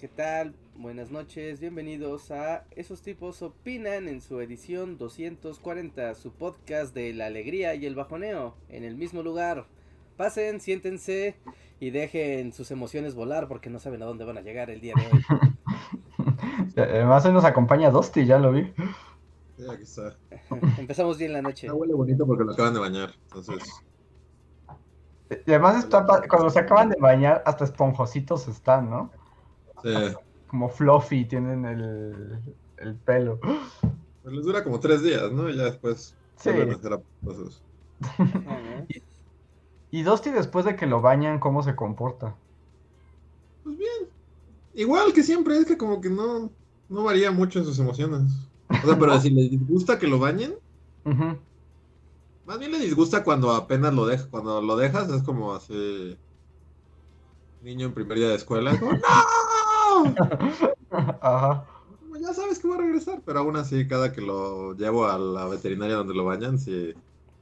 ¿qué tal? Buenas noches, bienvenidos a Esos tipos opinan en su edición 240, su podcast de la alegría y el bajoneo, en el mismo lugar. Pasen, siéntense y dejen sus emociones volar porque no saben a dónde van a llegar el día de hoy. Además hoy nos acompaña Dosti, ya lo vi. Sí, aquí está. Empezamos bien la noche. Está huele bonito porque lo acaban de bañar, entonces... Y además está cuando se acaban de bañar, hasta esponjositos están, ¿no? Sí. Como fluffy tienen el, el pelo. Pues les dura como tres días, ¿no? Y ya después Sí. hacer cosas. Ajá. Y Dosti después de que lo bañan, ¿cómo se comporta? Pues bien. Igual que siempre, es que como que no, no varía mucho en sus emociones. O sea, pero si les disgusta que lo bañen, más bien le disgusta cuando apenas lo dejas. Cuando lo dejas es como así... Niño en primer día de escuela. es como, ¡No! Ajá. Ya sabes que va a regresar, pero aún así, cada que lo llevo a la veterinaria donde lo bañan, sí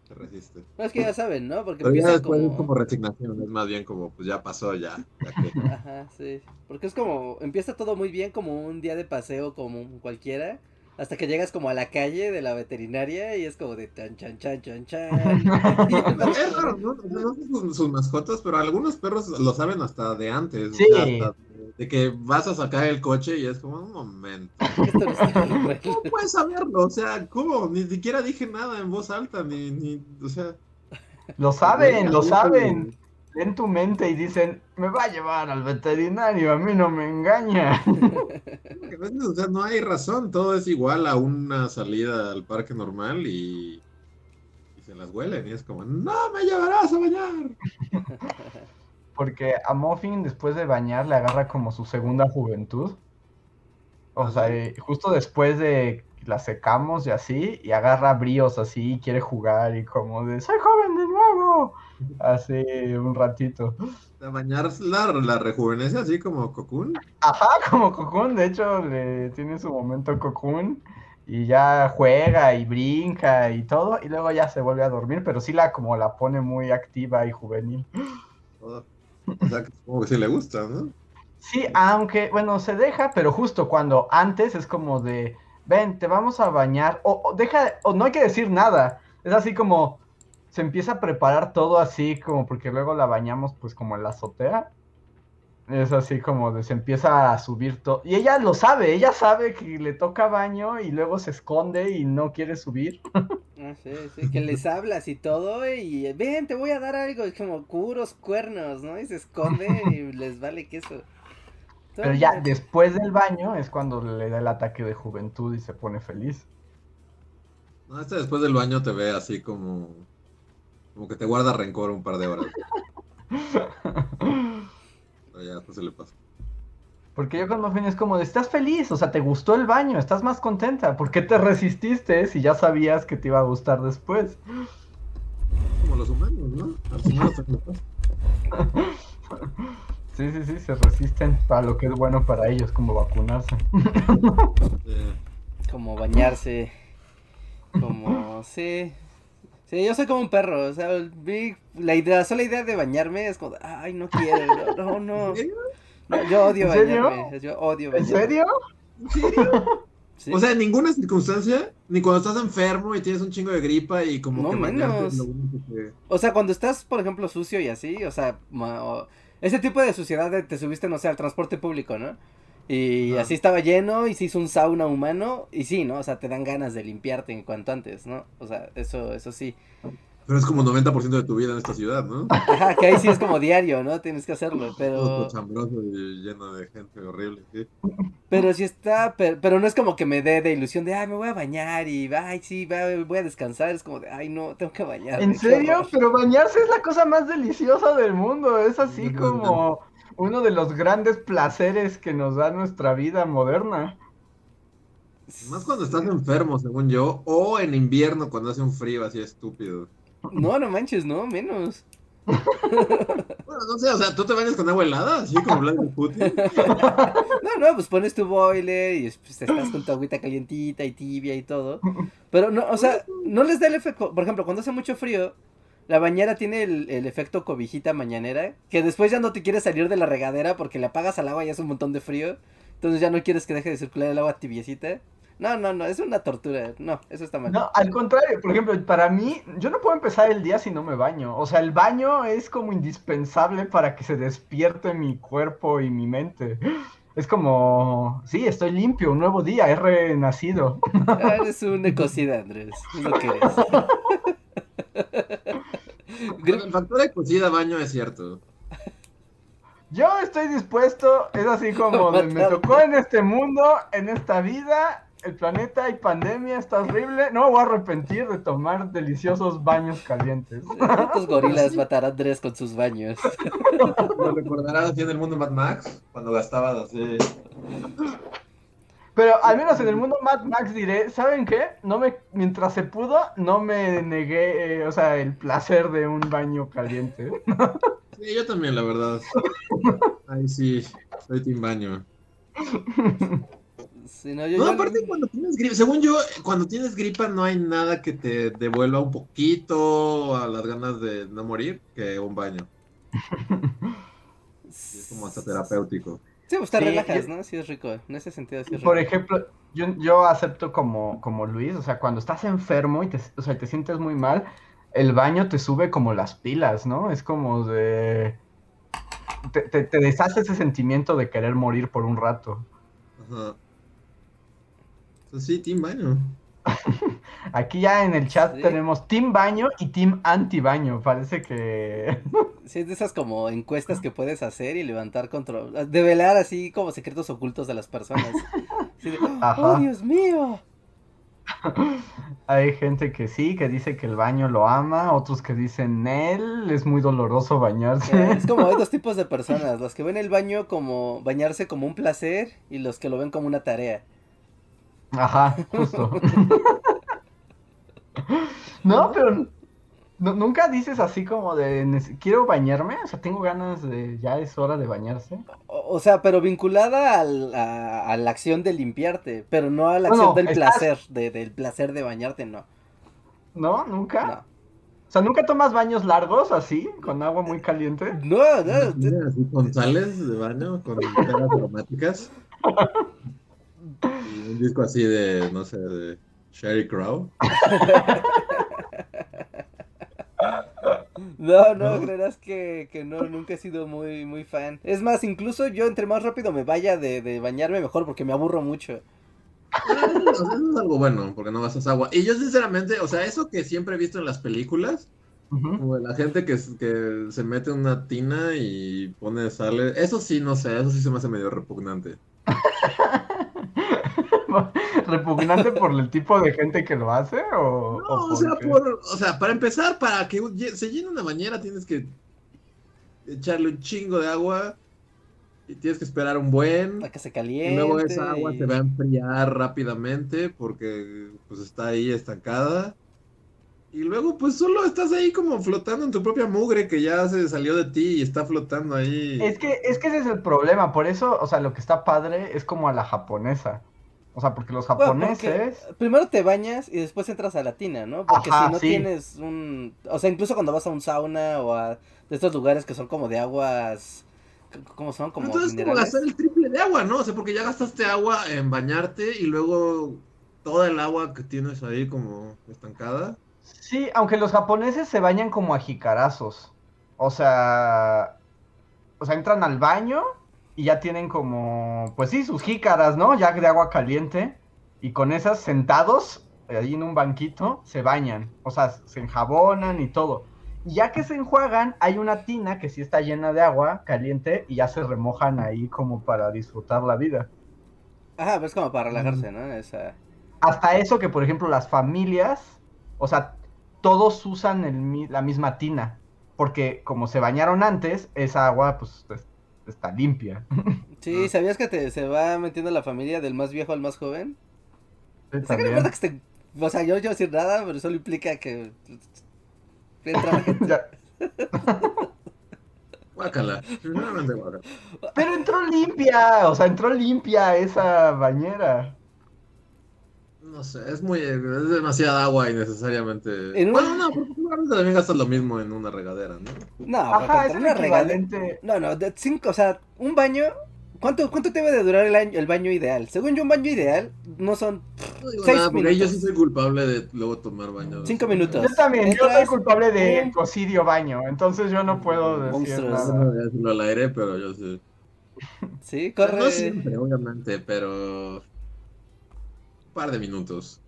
se resiste. No, es que ya saben, ¿no? Porque Pero ya empieza después como... es como resignación, es más bien como, pues ya pasó, ya. ya que- Ajá, sí. Porque es como, empieza todo muy bien como un día de paseo como cualquiera, hasta que llegas como a la calle de la veterinaria y es como de chan chan chan chan chan. Es raro, ¿no? No sé sus, sus mascotas, pero algunos perros lo saben hasta de antes. o Sí. sea, hasta de, que vas a sacar el coche y es como un momento. ¿Cómo puedes saberlo? O sea, ¿cómo? Ni siquiera dije nada en voz alta, ni, ni o sea. Lo saben, lo saben. En tu mente y dicen, me va a llevar al veterinario, a mí no me engaña. o sea, no hay razón, todo es igual a una salida al parque normal y, y se las huelen y es como, no me llevarás a bañar. Porque a Muffin después de bañar le agarra como su segunda juventud. O sea, eh, justo después de la secamos y así, y agarra bríos así y quiere jugar y como de, soy joven de nuevo. Así un ratito. Sea, bañar la, la rejuvenece así como Cocoon. Ajá, como Cocoon, de hecho le tiene su momento Cocoon y ya juega y brinca y todo, y luego ya se vuelve a dormir, pero sí la como la pone muy activa y juvenil. O o sea, que supongo que sí le gusta, ¿no? Sí, aunque, bueno, se deja, pero justo cuando antes es como de, ven, te vamos a bañar, o, o deja, o no hay que decir nada, es así como, se empieza a preparar todo así, como porque luego la bañamos pues como en la azotea, es así como de, se empieza a subir todo, y ella lo sabe, ella sabe que le toca baño y luego se esconde y no quiere subir. Ah, sí, sí, que les hablas y todo y ven, te voy a dar algo, es como puros cuernos, ¿no? Y se esconde y les vale queso. Pero ya después del baño es cuando le da el ataque de juventud y se pone feliz. No, este después del baño te ve así como. Como que te guarda rencor un par de horas. Pero ya después se le pasa. Porque yo con Muffin es como de, estás feliz, o sea, te gustó el baño, estás más contenta, ¿por qué te resististe si ya sabías que te iba a gustar después? Como los humanos, ¿no? A los Sí, sí, sí, se resisten para lo que es bueno para ellos, como vacunarse. Como bañarse, como, sí. Sí, yo soy como un perro, o sea, vi la idea, sola idea de bañarme es como, ay, no quiero, no, no, yo odio ¿En serio? bañarme, yo odio ¿En serio? ¿En serio? Sí. O sea, en ninguna circunstancia, ni cuando estás enfermo y tienes un chingo de gripa y como No que bañarte menos. que- O sea, cuando estás, por ejemplo, sucio y así, o sea, ma- o- ese tipo de suciedad de te subiste, no sé, al transporte público, ¿no? Y Ah. así estaba lleno y se hizo un sauna humano y sí, ¿no? O sea, te dan ganas de limpiarte en cuanto antes, ¿no? O sea, eso, eso sí. Pero es como 90% de tu vida en esta ciudad, ¿no? Ajá, que ahí sí es como diario, ¿no? Tienes que hacerlo, Todo pero... cochambroso y lleno de gente horrible. ¿sí? Pero sí está, pero, pero no es como que me dé de ilusión de, ay, me voy a bañar y, ay, sí, voy a descansar. Es como de, ay, no, tengo que bañarme. ¿En serio? horror". Pero bañarse es la cosa más deliciosa del mundo, es así como... uno de los grandes placeres que nos da nuestra vida moderna. Más cuando estás enfermo, según yo, o en invierno cuando hace un frío así estúpido. No, no manches, no, menos. Bueno, no sé, o sea, ¿tú te bañas con agua helada? Así como Vladimir Putin. No, no, pues pones tu boiler y pues, estás con tu agüita calientita y tibia y todo. Pero no, o sea, no les da el efecto. Por ejemplo, cuando hace mucho frío, la bañera tiene el, el efecto cobijita mañanera. Que después ya no te quieres salir de la regadera porque le apagas al agua y hace un montón de frío. Entonces ya no quieres que deje de circular el agua tibiecita. No, no, no, es una tortura. No, eso está mal. No, al contrario, por ejemplo, para mí, yo no puedo empezar el día si no me baño. O sea, el baño es como indispensable para que se despierte mi cuerpo y mi mente. Es como, sí, estoy limpio, un nuevo día, he renacido. Ah, Eres un ecocida, Andrés. Es lo que eres. El factor de cocida baño es cierto. Yo estoy dispuesto, es así como de, me tocó en este mundo, en esta vida, el planeta hay pandemia, está horrible, no me voy a arrepentir de tomar deliciosos baños calientes. ¿Cuántos gorilas matará Andrés con sus baños? ¿Lo recordarás así en el mundo Mad Max? Cuando gastabas así. Pero al menos en el mundo Mad Max diré, ¿saben qué? No me, mientras se pudo, no me negué, eh, o sea, el placer de un baño caliente. Sí, yo también, la verdad. Ay, sí, soy team baño. Sí, no, yo- No, yo- aparte cuando tienes gripa, según yo, cuando tienes gripa no hay nada que te devuelva un poquito a las ganas de no morir que un baño. Es como hasta terapéutico. Sí, pues te Sí, relajas, yo- ¿no? Sí es rico. En ese sentido sí es rico. Por ejemplo, yo, yo acepto como, como Luis, o sea, cuando estás enfermo y te, o sea, te sientes muy mal, el baño te sube como las pilas, ¿no? Es como de... Te, te, te deshace ese sentimiento de querer morir por un rato. Ajá. Entonces, sí, team baño. Aquí ya en el chat Sí. tenemos Team Baño y Team Anti Baño. Parece que... Sí, es de esas como encuestas que puedes hacer y levantar control. Develar así como secretos ocultos de las personas. De, Ajá. ¡Oh, Dios mío! Hay gente que sí, que dice que el baño lo ama, otros que dicen él, es muy doloroso bañarse. Eh, Es como hay dos tipos de personas. Los que ven el baño como bañarse como un placer y los que lo ven como una tarea. Ajá, justo. no, pero nu- nunca dices así como de "Nece- quiero bañarme, o sea, tengo ganas de ya es hora de bañarse. O, o sea, pero vinculada al- a, a la acción de limpiarte, pero no a la acción no, del estás- placer, de- del placer de bañarte, no. ¿No? ¿Nunca? No, O sea, ¿nunca tomas baños largos así, con agua muy caliente? no, no, así con sales de baño, con aromáticas. Un disco así de, no sé, de Sherry Crow. No, no, creerás que, que no, nunca he sido muy, muy fan. Es más, incluso yo entre más rápido me vaya de, de bañarme mejor porque me aburro mucho. O sea, eso es algo bueno, porque no gastas agua. Y yo sinceramente, o sea, eso que siempre he visto en las películas, como de la gente que, que se mete en una tina y pone sal, eso sí, no sé, eso sí se me hace medio repugnante. ¿Repugnante por el tipo de gente que lo hace? O, No, o o sea, por, o sea, para empezar, para que se llene una bañera tienes que echarle un chingo de agua y tienes que esperar un buen. Para que se Y caliente. luego esa agua y- se va a enfriar rápidamente porque pues está ahí estancada. Y luego pues solo estás ahí como flotando en tu propia mugre que ya se salió de ti y está flotando ahí. Es que, es que ese es el problema, por eso, o sea, lo que está padre es como a la japonesa. O sea, porque los Bueno, japoneses... porque primero te bañas y después entras a la tina, ¿no? Porque Ajá, si no sí. tienes un... O sea, incluso cuando vas a un sauna o a de estos lugares que son como de aguas... ¿Cómo son? Como Entonces como minerales. gastar el triple de agua, ¿no? O sea, porque ya gastaste agua en bañarte y luego toda el agua que tienes ahí como estancada. Sí, aunque los japoneses se bañan como a jicarazos. O sea, o sea, entran al baño y ya tienen como, pues sí, sus jícaras, ¿no? Ya de agua caliente. Y con esas sentados, ahí en un banquito, se bañan. O sea, se enjabonan y todo. Y ya que se enjuagan, hay una tina que sí está llena de agua caliente y ya se remojan ahí como para disfrutar la vida. Ajá, pues como para relajarse, ¿no? Esa... Hasta eso que, por ejemplo, las familias, o sea, todos usan el la misma tina, porque como se bañaron antes, esa agua, pues, es- está limpia. Sí, Ah. ¿sabías que te, se va metiendo la familia del más viejo al más joven? Sí, O sea, que no también. importa que esté... O sea, yo no quiero decir nada, pero solo implica que... Entra la gente. Guácala. Pero entró limpia, o sea, entró limpia esa bañera. No sé, es muy. Es demasiada agua innecesariamente. En un- Bueno, no, porque seguramente también gastas lo mismo en una regadera, ¿no? No, Ajá, es una regadera... No, no, de cinco, o sea, un baño... ¿Cuánto, ¿Cuánto debe de durar el, año- el baño ideal? Según yo, un baño ideal no son No digo Seis nada, porque yo minutos. sí soy culpable de luego tomar baños. Cinco minutos. Yo también, yo soy culpable de un- cocidio baño, entonces yo no puedo decir Monstruos. No nada. voy a decirlo al aire, pero yo sí. Sí, corre. No siempre, obviamente, pero. Par de minutos.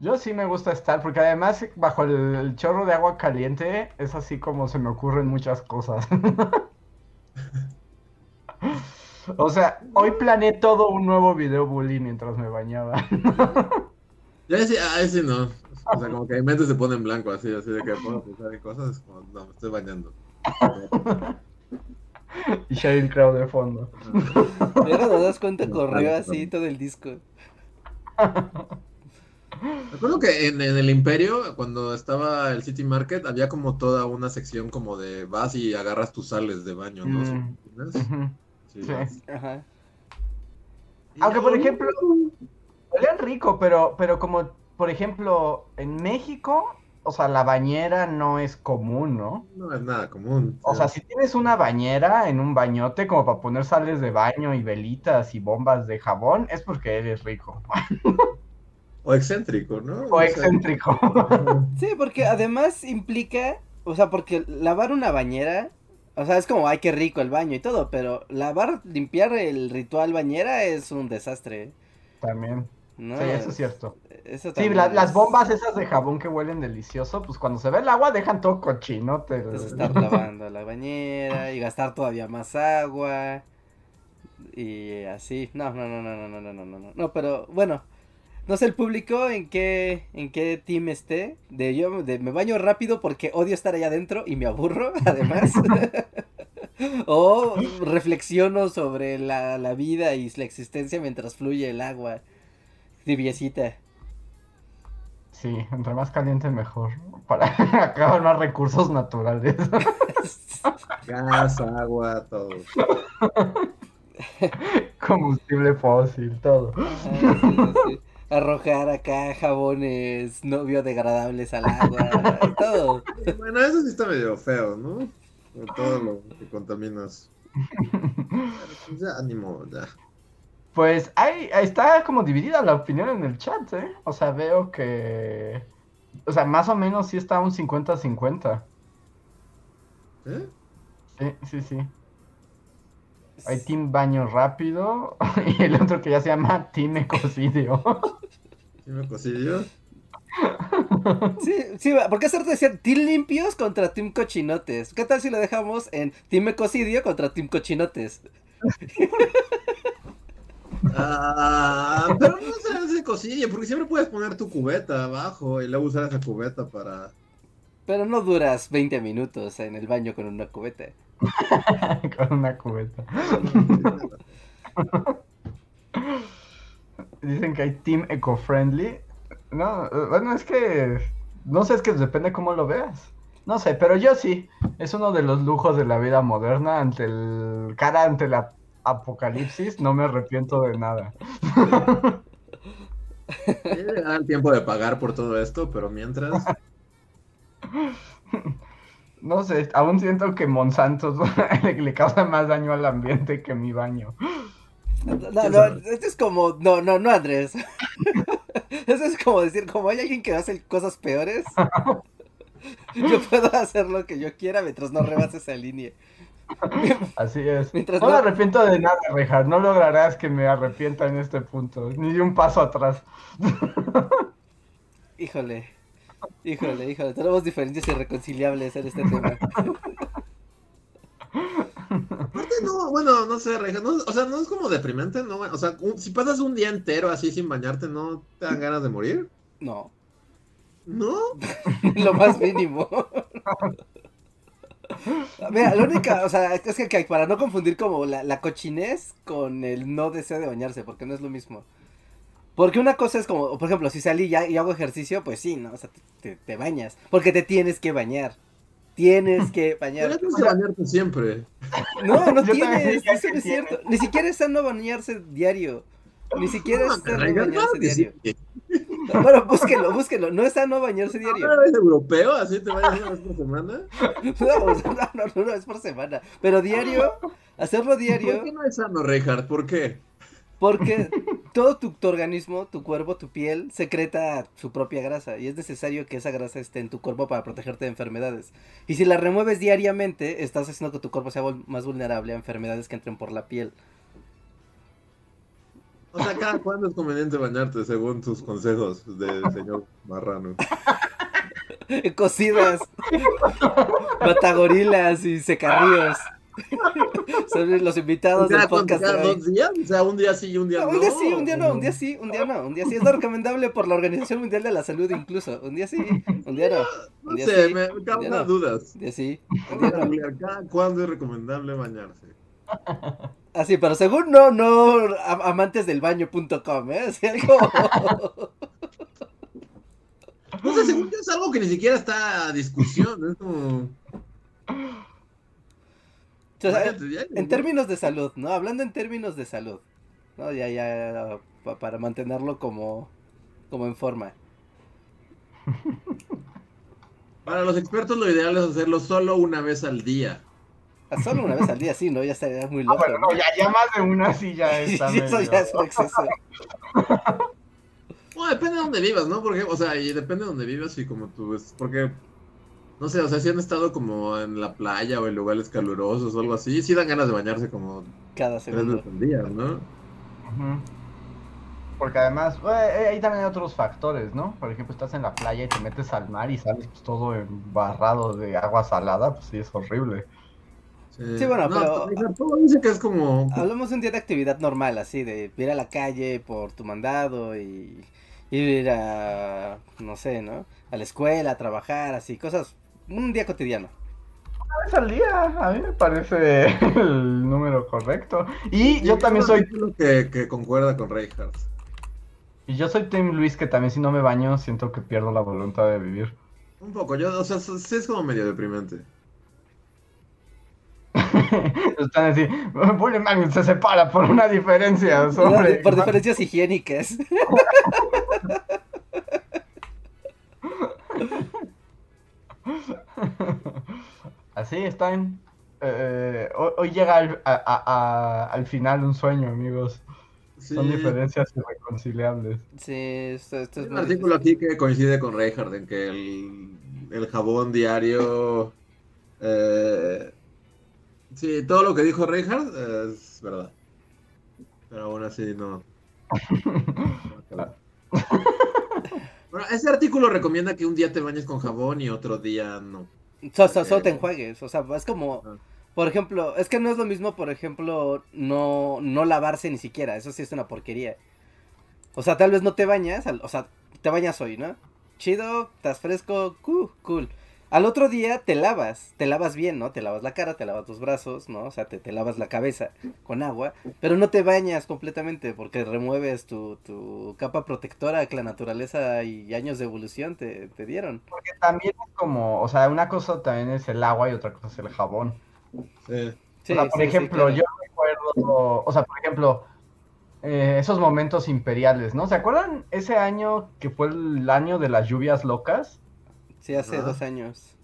Yo sí me gusta estar, porque además bajo el, el chorro de agua caliente es así como se me ocurren muchas cosas. O sea, hoy planeé todo un nuevo video bully mientras me bañaba. Ya decía, ah, ese no. O sea, como que mi mente se pone en blanco, así, así de que puedo pensar en cosas, como, no, me estoy bañando. Y Sheryl Crow de fondo. Luego te das cuenta, No, corrió así todo el disco. Recuerdo que en, en el Imperio, cuando estaba el City Market, había como toda una sección como de vas y agarras tus sales de baño, ¿no? Mm. Aunque, por ejemplo, olían rico, pero, pero como, por ejemplo, en México, o sea, la bañera no es común, ¿no? No es nada común. O sea, si tienes una bañera en un bañote como para poner sales de baño y velitas y bombas de jabón, es porque eres rico O excéntrico, ¿no? o excéntrico. Sí, porque además implica, o sea, porque lavar una bañera, o sea, es como, ay, qué rico el baño y todo, pero lavar, limpiar el ritual bañera es un desastre, También. ¿No? Sí, eso es cierto. Eso Sí, las bombas esas de jabón que huelen delicioso, pues cuando se ve el agua dejan todo cochinote. Es estar lavando la bañera y gastar todavía más agua y así. No, no, no, no, no, no, no, no, no, no. No, pero bueno, no sé el público en qué en qué team esté. De yo de me baño rápido porque odio estar allá adentro y me aburro, además. o reflexiono sobre la, la vida y la existencia mientras fluye el agua. Tibiecita. Sí, entre más caliente mejor, para acabar más recursos naturales. Gas, agua, todo. Combustible fósil, todo. Ajá, sí, sí, sí. Arrojar acá jabones no biodegradables al agua, todo. Bueno, eso sí está medio feo, ¿no? Por todo lo que contaminas. Pues ya, ánimo, ya. Pues ahí, ahí está como dividida la opinión en el chat, ¿eh? O sea, veo que... O sea, más o menos sí está un 50-50. ¿Eh? Sí, sí, sí. Hay Team Baño Rápido y el otro que ya se llama Team Ecocidio. ¿Sí me cosillo? Sí, sí, ¿por qué hacerte decir team limpios contra team cochinotes? ¿Qué tal si lo dejamos en team ecocidio contra team cochinotes? Ah, pero no se hace cosillo, porque siempre puedes poner tu cubeta abajo y luego usar esa cubeta para. Pero no duras 20 minutos en el baño con una cubeta. Con una cubeta. Dicen que hay Team Eco-Friendly. No, bueno, es que... No sé, es que depende cómo lo veas. No sé, pero yo sí. Es uno de los lujos de la vida moderna. Ante el... Cara ante la apocalipsis, no me arrepiento de nada. Ya llegará el tiempo de pagar por todo esto, pero mientras. No sé, aún siento que Monsanto le, le causa más daño al ambiente que mi baño. No, no, esto es como, no, no, no, Andrés. Eso es como decir, como hay alguien que hace cosas peores, yo puedo hacer lo que yo quiera mientras no rebase esa línea. Así es. Mientras no me no- arrepiento de nada, Rejar. No lograrás que me arrepienta en este punto. Ni de un paso atrás. Híjole, híjole, híjole, tenemos diferencias irreconciliables en este tema. Aparte, no, bueno, no sé, Reja, no, o sea, no es como deprimente, ¿no? O sea, un- si pasas un día entero así sin bañarte, ¿no te dan ganas de morir? No, ¿No? lo más mínimo. Mira, la única, o sea, es que, que para no confundir como la, la cochinez con el no deseo de bañarse, porque no es lo mismo. Porque una cosa es como, por ejemplo, si salí ya y hago ejercicio, pues sí, ¿no? O sea, te, te bañas. Porque te tienes que bañar. Tienes que bañar. Pero tienes que bañarte siempre. No, no tienes, eso no es cierto. Ni siquiera es sano bañarse diario. Ni siquiera es sano bañarse sí. Bueno, búsquelo, búsquelo. No es sano bañarse diario. ¿Ahora eres europeo? ¿Así te vayas una vez por semana? No, no, no, no, es por semana. Pero diario, hacerlo ¿Por diario, qué no es sano, Reinhardt? ¿Por qué? porque todo tu, tu organismo, tu cuerpo, tu piel, secreta su propia grasa. Y es necesario que esa grasa esté en tu cuerpo para protegerte de enfermedades. Y si la remueves diariamente, estás haciendo que tu cuerpo sea más vulnerable a enfermedades que entren por la piel. O sea, ¿cada cuándo es conveniente bañarte según tus consejos del señor Marrano? Cocidas, batagorilas y secarríos. Son los invitados del podcast de ¿Cada hoy. dos días? O sea, un día sí y un día No, no. un día sí, un día no, un día sí, un día no, un día sí. Es lo recomendable por la Organización Mundial de la Salud incluso. Un día sí, un día no. No Un día sé, sí, me un causa día no. dudas. Un día sí, un día no. googlear, ¿Cada cuándo es recomendable bañarse? Así, pero según no, no amantesdelbaño.com, ¿eh? Así algo. Según yo es algo que ni siquiera está a discusión. Es como. O sea, en ¿no? términos de salud, ¿no? Hablando en términos de salud. No, ya, ya, pa- para mantenerlo como, como en forma. Para los expertos, lo ideal es hacerlo solo una vez al día. Solo una vez al día, sí, ¿no? Ya estaría muy Ah, loco. bueno, no, ya, ya más de una sí ya Sí, está eso medio- ya es un exceso. Bueno, depende de dónde vivas, ¿no? Porque, o sea, y depende de dónde vivas y como tú ves. Porque, no sé, o sea, si han estado como en la playa o en lugares calurosos o algo así, sí dan ganas de bañarse como Cada tres veces al día, ¿no? Porque además, eh, eh, ahí también hay otros factores, ¿no? Por ejemplo, estás en la playa y te metes al mar y sales pues, todo embarrado de agua salada, pues sí, es horrible. Sí, bueno, no, pero- Todo dice que es como. Hablamos de un día de actividad normal, así, de ir a la calle por tu mandado y ir a, no sé, ¿no? A la escuela, a trabajar, así, cosas, un día cotidiano. Una vez al día, a mí me parece el número correcto. Y yo Sí, también soy, Que, que concuerda con Reinhardt. y yo soy Tim Luis, que también si no me baño siento que pierdo la voluntad de vivir. Un poco, yo, o sea, sí es como medio deprimente. Están así, Bully Magnus se separa por una diferencia sobre... por diferencias higiénicas. Así están. Eh, hoy, hoy llega al, a- a- a- al final un sueño, amigos. Sí. Son diferencias irreconciliables. Sí, esto, esto es Hay un artículo aquí que coincide con Reinhardt en que el, el jabón diario. eh, sí, todo lo que dijo Reinhardt es verdad. Pero aún así no. Bueno, ese artículo recomienda que un día te bañes con jabón y otro día no. So- so- solo te enjuagues, o sea, es como, Ah. por ejemplo, es que no es lo mismo, por ejemplo, no, no lavarse ni siquiera, eso sí es una porquería. O sea, tal vez no te bañas, o sea, te bañas hoy, ¿no? Chido, estás fresco, cool, cool. Al otro día te lavas, te lavas bien, ¿no? Te lavas la cara, te lavas tus brazos, ¿no? O sea, te, te lavas la cabeza con agua, pero no te bañas completamente porque remueves tu, tu capa protectora que la naturaleza y años de evolución te, te dieron. Porque también es como, o sea, una cosa también es el agua y otra cosa es el jabón. Sí. Sí, o sea, por sí, sí, ejemplo, claro. yo recuerdo, o sea, por ejemplo, eh, esos momentos imperiales, ¿no? ¿Se acuerdan ese año que fue el año de las lluvias locas? Sí, hace Ajá. dos años.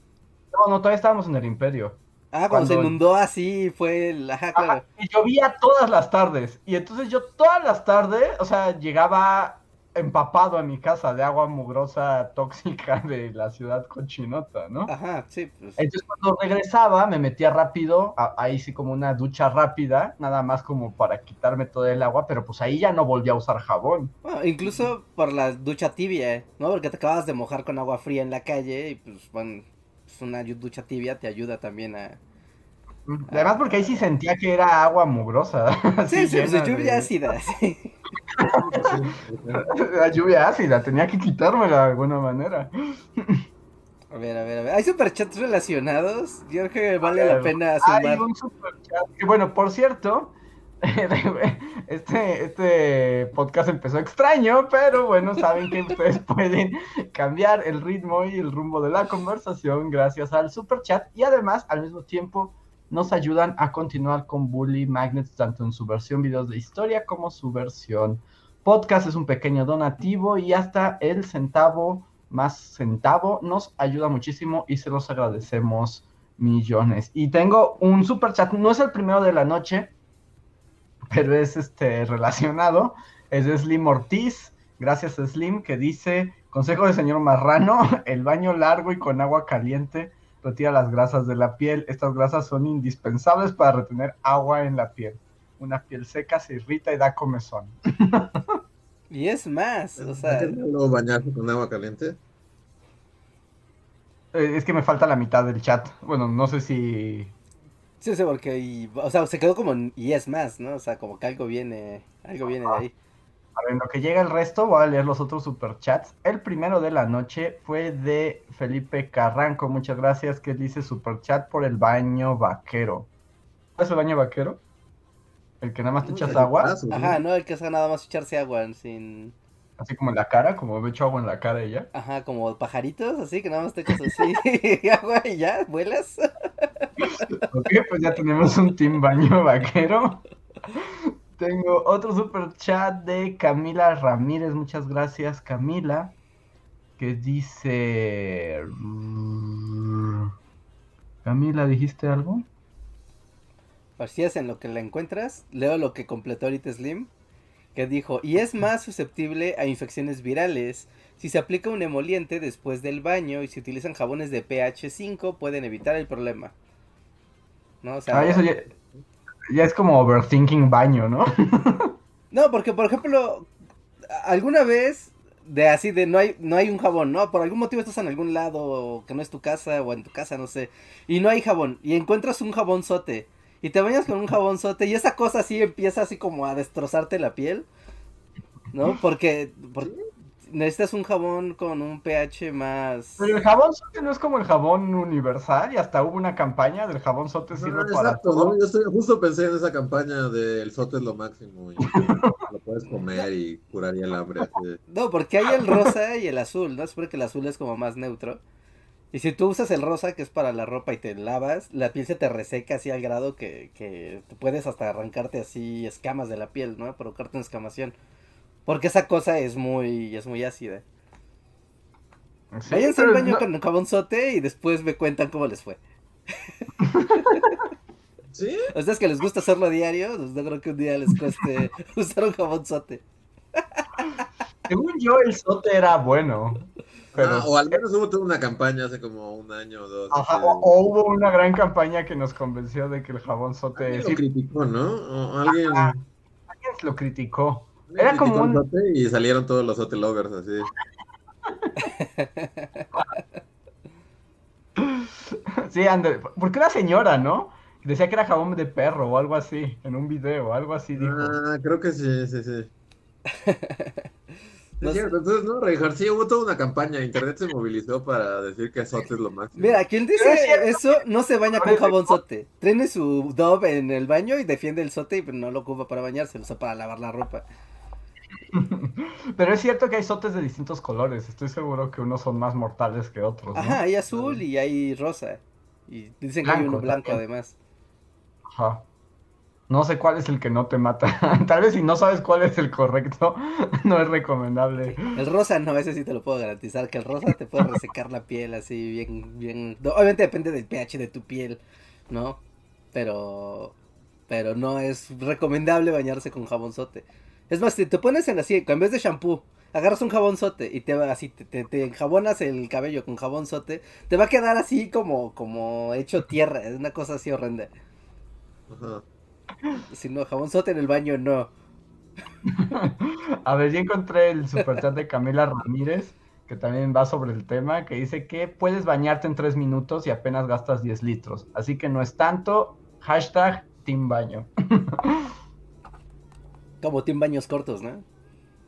No, no, todavía estábamos en el imperio. Ah, cuando, se inundó así fue el... Ajá, claro. Ajá, y llovía todas las tardes. Y entonces yo todas las tardes, o sea, llegaba empapado a mi casa de agua mugrosa tóxica de la ciudad cochinota, ¿no? Ajá, sí, pues. Entonces cuando regresaba me metía rápido, a- ahí sí como una ducha rápida, nada más como para quitarme todo el agua, pero pues ahí ya no volví a usar jabón. Bueno, incluso por la ducha tibia, ¿no? Porque te acabas de mojar con agua fría en la calle y pues, bueno, pues una ducha tibia te ayuda también a... Además porque ahí sí sentía que era agua mugrosa. Sí, sí, pues lluvia de- ácida, sí. La lluvia ácida, tenía que quitármela de alguna manera. A ver, a ver, a ver. ¿Hay superchats relacionados? Yo creo que vale A la pena Hay sumar. un superchat. Bueno, por cierto, este, este podcast empezó extraño, pero bueno, saben que ustedes pueden cambiar el ritmo y el rumbo de la conversación gracias al superchat y además al mismo tiempo nos ayudan a continuar con Bully Magnets tanto en su versión videos de historia como su versión podcast. Es un pequeño donativo y hasta el centavo más centavo nos ayuda muchísimo y se los agradecemos millones. Y tengo un super chat, no es el primero de la noche, pero es este relacionado. Es de Slim Ortiz. Gracias Slim, que dice, consejo del señor Marrano, el baño largo y con agua caliente retira las grasas de la piel. Estas grasas son indispensables para retener agua en la piel. Una piel seca se irrita y da comezón. Y es más, o sea, ¿Por qué no luego bañarse con agua caliente? Eh, es que me falta la mitad del chat. Bueno, no sé si... sí sé porque, y- o sea, se quedó como, y es más, ¿no? O sea, como que algo viene, algo viene de ahí. A ver, en lo que llega el resto, voy a leer los otros superchats. El primero de la noche fue de Felipe Carranco. Muchas gracias, que dice superchat por el baño vaquero. ¿Cuál es el baño vaquero? ¿El que nada más te echas agua? Paso, ¿no? Ajá, no, el que sea nada más echarse agua sin, Así como en la cara, como me echo agua en la cara y ya. ajá, como pajaritos, así que nada más te echas así agua y ya, vuelas. Ok, pues ya tenemos un team baño vaquero. Tengo otro super chat de Camila Ramírez. Muchas gracias, Camila. Que dice. Camila, ¿dijiste algo? Es, en lo que la encuentras, leo lo que completó ahorita Slim, que dijo, y es más susceptible a infecciones virales. Si se aplica un emoliente después del baño y se utilizan jabones de pH 5, pueden evitar el problema. ¿No? O sea, Ah, eso ya, ya es como overthinking baño, ¿no? No, porque por ejemplo, alguna vez de así de no hay no hay un jabón, ¿no? Por algún motivo estás en algún lado que no es tu casa o en tu casa, no sé, y no hay jabón y encuentras un jabonzote y te bañas con un jabonzote y esa cosa así empieza así como a destrozarte la piel, ¿no? Porque, por- necesitas un jabón con un pH más Pero el jabón sote no es como el jabón universal y hasta hubo una campaña del jabón sote sirve Ah, para exacto, todo. ¿no? Yo estoy- justo pensé en esa campaña del sote es lo máximo y lo puedes comer y curaría el hambre. así de- No, porque hay el rosa y el azul, ¿no? Es porque el azul es como más neutro. Y si tú usas el rosa, que es para la ropa y te lavas, la piel se te reseca así al grado que, que puedes hasta arrancarte así escamas de la piel, ¿no? Provocarte una escamación. Porque esa cosa es muy, es muy ácida. Sí, Váyanse al baño no- con jabonzote y después me cuentan cómo les fue. ¿Sí? A ustedes que les gusta hacerlo diario, pues no creo que un día les cueste usar un jabonzote. Según yo, el sote era bueno. Pero, Ah, o al menos hubo toda una campaña hace como un año o dos. Ajá, así o, hubo una gran campaña que nos convenció de que el jabón sote Alguien sí, lo criticó, ¿no? O alguien, Ajá. alguien lo criticó. Era como un- sote y salieron todos los sote lovers así. Sí, Ander, porque una señora, ¿no? Decía que era jabón de perro o algo así, en un video, algo así dijo. Ah, creo que sí, sí, sí. No es cierto, entonces, no, Reinhardt, sí, hubo toda una campaña, internet se movilizó para decir que sote es lo máximo. Mira, quien dice eso no se baña con Parece- jabonzote. Tiene su Dove en el baño y defiende el sote y no lo ocupa para bañarse, lo usa para lavar la ropa. Pero es cierto que hay sotes de distintos colores. Estoy seguro que unos son más mortales que otros. ¿no? Ajá, hay azul y hay rosa. Y dicen que hay Blanco uno blanco también. además. Ajá. No sé cuál es el que no te mata. Tal vez si no sabes cuál es el correcto, no es recomendable. El rosa no, ese sí te lo puedo garantizar, que el rosa te puede resecar la piel así bien, bien... obviamente depende del pH de tu piel, ¿no? Pero... Pero no es recomendable bañarse con jabonzote. Es más, si te pones en así, en vez de shampoo, agarras un jabonzote y te así, te, te, te enjabonas el cabello con jabonzote, te va a quedar así como, como hecho tierra, es una cosa así horrenda. Ajá. Si no, jabonzote en el baño no. A ver, ya encontré el superchat de Camila Ramírez, que también va sobre el tema, que dice que puedes bañarte en 3 minutos y apenas gastas 10 litros. Así que no es tanto. Hashtag Team Baño. Como tiene baños cortos, ¿no?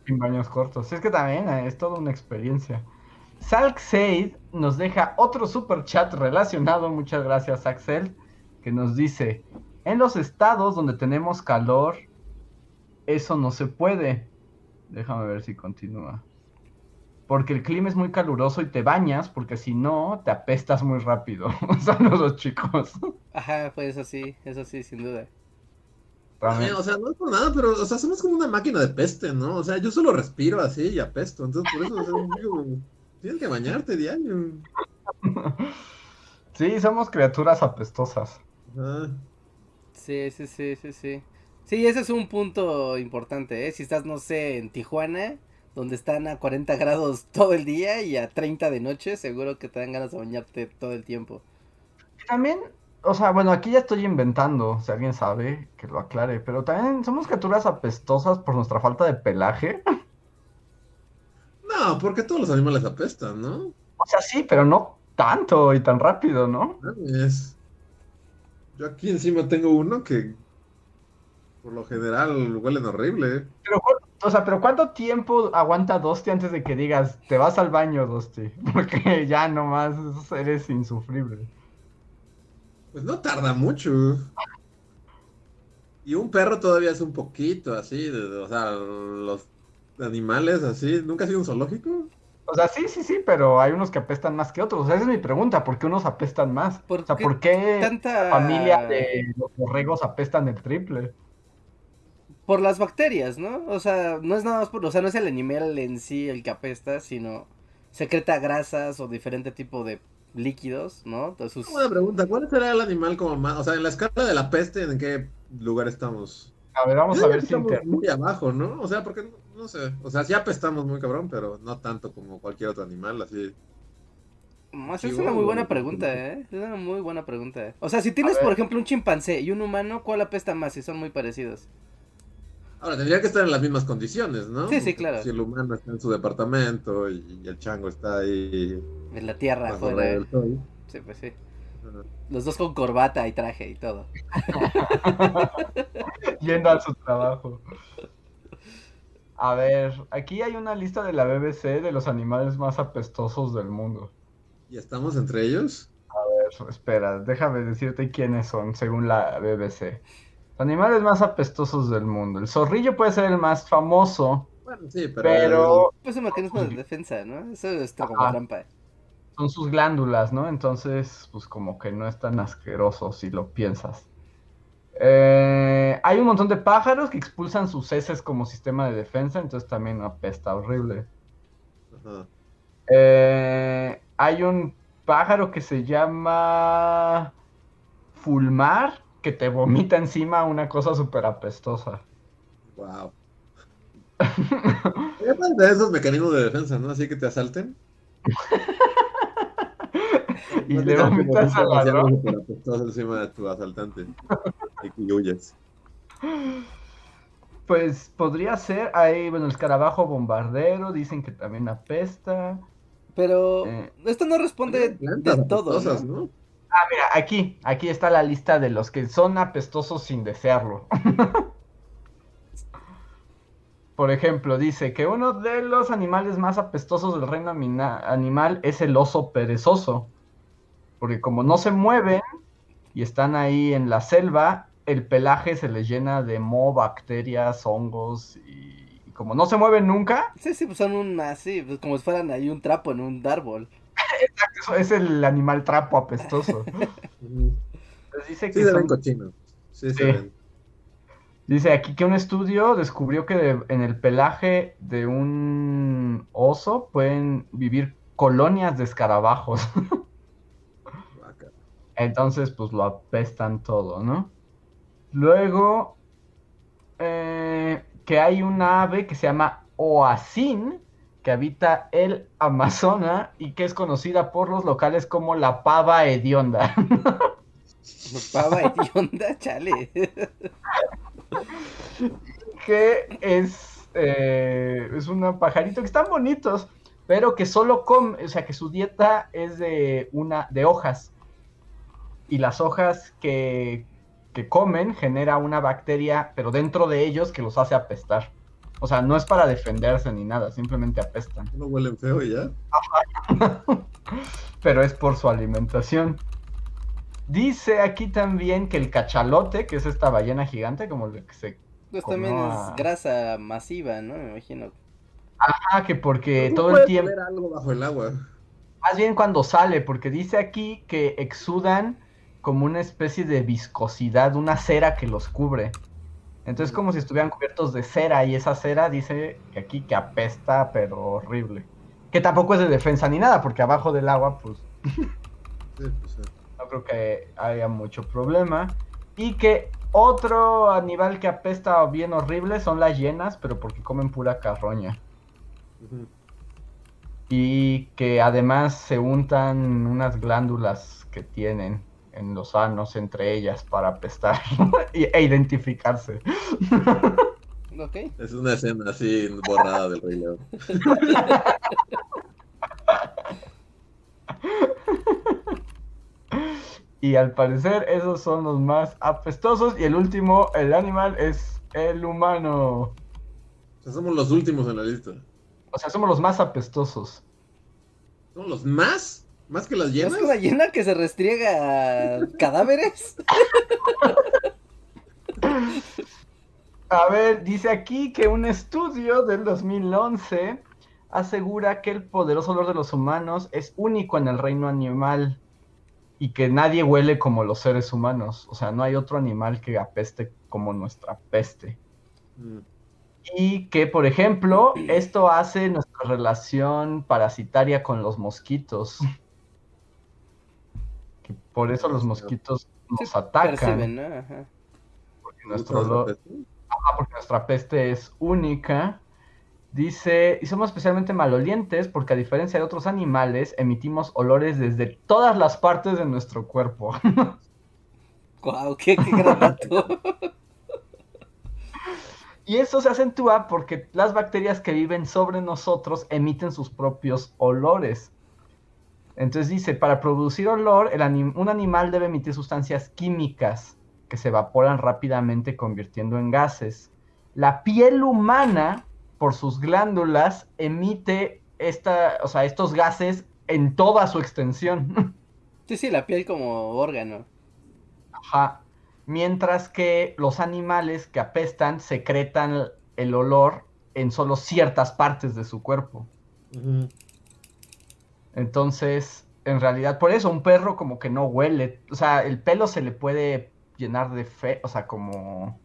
Team Baños cortos. Es que también eh, es toda una experiencia. Salkseid nos deja otro super chat relacionado, muchas gracias Axel, que nos dice, en los estados donde tenemos calor, eso no se puede. Déjame ver si continúa. Porque el clima es muy caluroso y te bañas, porque si no, te apestas muy rápido. Saludos, chicos. Ajá, pues eso sí, eso sí, sin duda. O sea, no es por nada, pero, o sea, somos como una máquina de peste, ¿no? O sea, yo solo respiro así y apesto, entonces por eso, o sea, digo, tienes que bañarte diario. Sí, somos criaturas apestosas. Sí, sí, sí, sí, sí. Sí, ese es un punto importante, ¿eh? Si estás, no sé, en Tijuana, donde están a 40 grados todo el día y a 30 de noche, seguro que te dan ganas de bañarte todo el tiempo. También, o sea, bueno, aquí ya estoy inventando, si alguien sabe, que lo aclare, pero también somos criaturas apestosas por nuestra falta de pelaje. No, porque todos los animales apestan, ¿no? O sea, sí, pero no tanto y tan rápido, ¿no? Es... Yo aquí encima tengo uno que por lo general huelen horrible. Pero, o sea, pero ¿cuánto tiempo aguanta Dosti antes de que digas, te vas al baño, Dosti? Porque ya nomás eres insufrible. Pues no tarda mucho. Y un perro todavía es un poquito así, o sea, los animales así. ¿Nunca ha sido un zoológico? O sea, sí, sí, sí, pero hay unos que apestan más que otros. O sea, esa es mi pregunta, ¿por qué unos apestan más? o sea, ¿por qué tanta... familia de los borregos apestan el triple? por las bacterias, ¿no? O sea, no es nada más por, o sea, no es el animal en sí el que apesta, sino secreta grasas o diferente tipo de líquidos, ¿no? Entonces, Una pregunta, ¿cuál será el animal como más, o sea, en la escala de la peste, ¿en qué lugar estamos? A ver, vamos a ver si muy abajo, ¿no? O sea, porque no sé, o sea, sí apestamos muy cabrón, pero no tanto como cualquier otro animal, así. es una muy buena pregunta, ¿eh? Es una muy buena pregunta. ¿eh? O sea, si tienes, por ejemplo, un chimpancé y un humano, ¿cuál apesta más? Si son muy parecidos. Ahora, tendría que estar en las mismas condiciones, ¿no? Sí, sí, claro. Si el humano está en su departamento y, el chango está ahí. En la tierra, afuera. Sí, pues sí. Los dos con corbata y traje y todo. Yendo a su trabajo. A ver, aquí hay una lista de la BBC de los animales más apestosos del mundo. ¿Y estamos entre ellos? A ver, espera, déjame decirte quiénes son según la BBC. Animales más apestosos del mundo. El zorrillo puede ser el más famoso. Bueno, sí, pero. pero... Pues es un mecanismo de defensa, ¿no? Eso es como trampa. Son sus glándulas, ¿no? Entonces, pues como que no es tan asqueroso si lo piensas. Eh, hay un montón de pájaros que expulsan sus heces como sistema de defensa, entonces también apesta horrible. Eh, hay un pájaro que se llama Fulmar, que te vomita encima una cosa súper apestosa. Wow. de esos mecanismos de defensa, ¿no? Así que te asalten. y le vomitas al ladrón. encima de tu asaltante. y huyes. Pues podría ser, ahí, bueno, el escarabajo bombardero, dicen que también apesta. Pero eh, esto no responde de todo, ¿no? Ah, mira, aquí, aquí está la lista de los que son apestosos sin desearlo. Por ejemplo, dice que uno de los animales más apestosos del reino animal es el oso perezoso. Porque como no se mueven y están ahí en la selva, el pelaje se les llena de moho, bacterias, hongos y, como no se mueven nunca. Sí, sí, pues son un así, pues como si fueran ahí un trapo en un árbol. Exacto, es el animal trapo apestoso. dice que sí, Sí, Dice aquí que un estudio descubrió que en el pelaje de un oso pueden vivir colonias de escarabajos. Entonces, pues lo apestan todo, ¿no? Luego, eh, que hay un ave que se llama oacín, que habita el Amazonas y que es conocida por los locales como la pava hedionda. Pava hedionda, chale. que es, eh, es un pajarito que están bonitos, pero que solo come, o sea, que su dieta es de una de hojas. Y las hojas que, que comen genera una bacteria, pero dentro de ellos que los hace apestar. O sea, no es para defenderse ni nada, simplemente apestan. No huelen feo y ya. Ajá, Pero es por su alimentación. Dice aquí también que el cachalote, que es esta ballena gigante, como el que se... Pues también a- es grasa masiva, ¿no? Me imagino. Ah, que porque ¿Cómo todo el tiempo... haber algo bajo el agua? Más bien cuando sale, porque dice aquí que exudan como una especie de viscosidad, una cera que los cubre. Entonces como si estuvieran cubiertos de cera y esa cera dice que aquí que apesta, pero horrible. Que tampoco es de defensa ni nada, porque abajo del agua pues Sí, pues, sí. no creo que haya mucho problema. Y que otro animal que apesta bien horrible son las hienas, pero porque comen pura carroña. Y que además se untan unas glándulas que tienen en los anos entre ellas para apestar y- e identificarse. Ok. Es una escena así borrada del Rey León. Y al parecer esos son los más apestosos. Y el último, el animal, es el humano. O sea, somos los últimos en la lista. O sea, somos los más apestosos. ¿Somos los más? ¿Más que las ¿Es llenas? una llena que se restriega cadáveres? A ver, dice aquí que un estudio del 2011 asegura que el poderoso olor de los humanos es único en el reino animal y que nadie huele como los seres humanos. O sea, no hay otro animal que apeste como nuestra peste. Mm. Y que, por ejemplo, esto hace nuestra relación parasitaria con los mosquitos. Por eso los mosquitos nos atacan. Perciben, ¿no? Ajá. porque ¿Te nuestro? Ah, porque nuestra peste es única. Dice, y somos especialmente malolientes porque a diferencia de otros animales, emitimos olores desde todas las partes de nuestro cuerpo. Guau, qué, qué gran dato. y eso se acentúa porque las bacterias que viven sobre nosotros emiten sus propios olores. Entonces dice, para producir olor, el anim- un animal debe emitir sustancias químicas que se evaporan rápidamente convirtiendo en gases. La piel humana, por sus glándulas, emite esta, o sea, estos gases en toda su extensión. Sí, sí, la piel como órgano. Ajá. Mientras que los animales que apestan secretan el olor en solo ciertas partes de su cuerpo. Ujú. Entonces, en realidad, por eso un perro como que no huele. O sea, el pelo se le puede llenar de fe, o sea, como.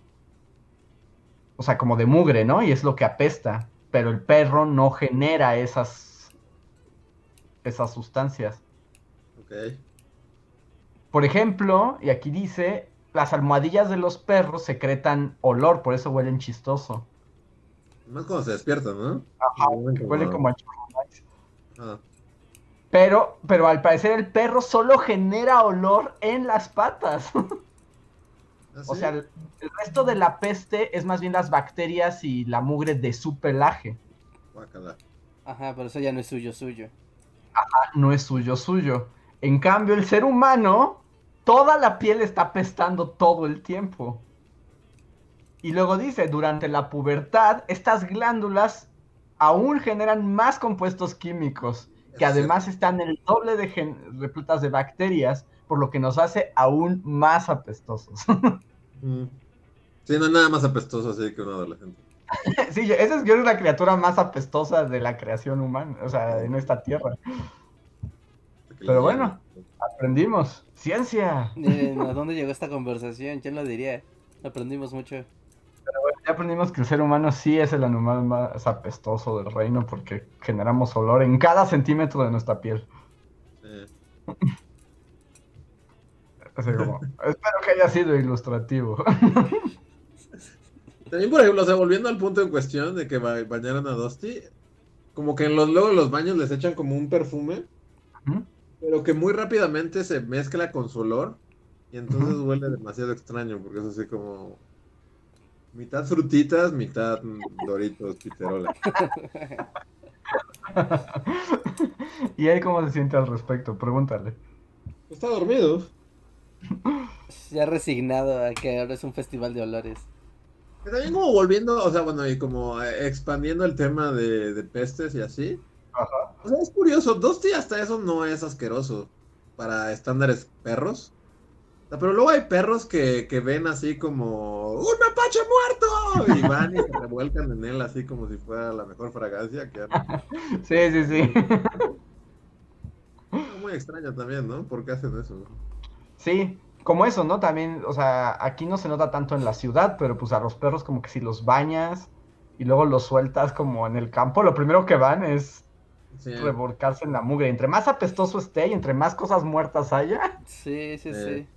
O sea, como de mugre, ¿no? Y es lo que apesta. Pero el perro no genera esas. esas sustancias. Ok. Por ejemplo, y aquí dice, las almohadillas de los perros secretan olor, por eso huelen chistoso. Más cuando se despiertan, ¿no? Ajá, Huelen Huele como a. Ah, Pero, pero al parecer el perro solo genera olor en las patas. ¿ah, O sea, el, el resto de la peste es más bien las bacterias y la mugre de su pelaje. Ajá, pero eso ya no es suyo, suyo. Ah, No es suyo suyo. En cambio, el ser humano, toda la piel está apestando todo el tiempo. Y luego dice, durante la pubertad, estas glándulas aún generan más compuestos químicos, que Es además están el doble de gen- repletas de bacterias, por lo que nos hace aún más apestosos. Mm. Sí, no hay nada más apestoso así que un adolescente. sí, esa es yo creo la criatura más apestosa de la creación humana, o sea, en esta tierra. Pero bueno. Aprendimos. Ciencia. Miren, ¿a dónde llegó esta conversación? ¿Quién lo diría? Aprendimos mucho. Ya aprendimos que el ser humano sí es el animal más apestoso del reino porque generamos olor en cada centímetro de nuestra piel. Sí. Así como, espero que haya sido ilustrativo. También, por ejemplo, o sea, volviendo al punto en cuestión de que ba- bañaran a Dusty, como que en los, luego en los baños les echan como un perfume, pero que muy rápidamente se mezcla con su olor y entonces huele demasiado extraño, porque es así como mitad frutitas, mitad doritos, piterola. ¿Y él cómo se siente al respecto? Pregúntale. Está dormido. Ya resignado a que ahora es un festival de olores. Que También como volviendo, o sea, bueno, y como eh, expandiendo el tema de, de pestes y así. Ajá. O sea, es curioso. Dusty hasta eso no es asqueroso para estándares perros. Pero luego hay perros que, que ven así como ¡Un mapache muerto! Y van y se revuelcan en él así como si fuera la mejor fragancia que han- Sí, sí, sí. Muy extraño también, ¿no? ¿Por qué hacen eso? Sí, como eso, ¿no? También, o sea, aquí no se nota tanto en la ciudad, pero pues a los perros como que si los bañas y luego los sueltas como en el campo, lo primero que van es Sí. revolcarse en la mugre. Entre más apestoso esté y entre más cosas muertas haya, Sí, sí, Eh. sí.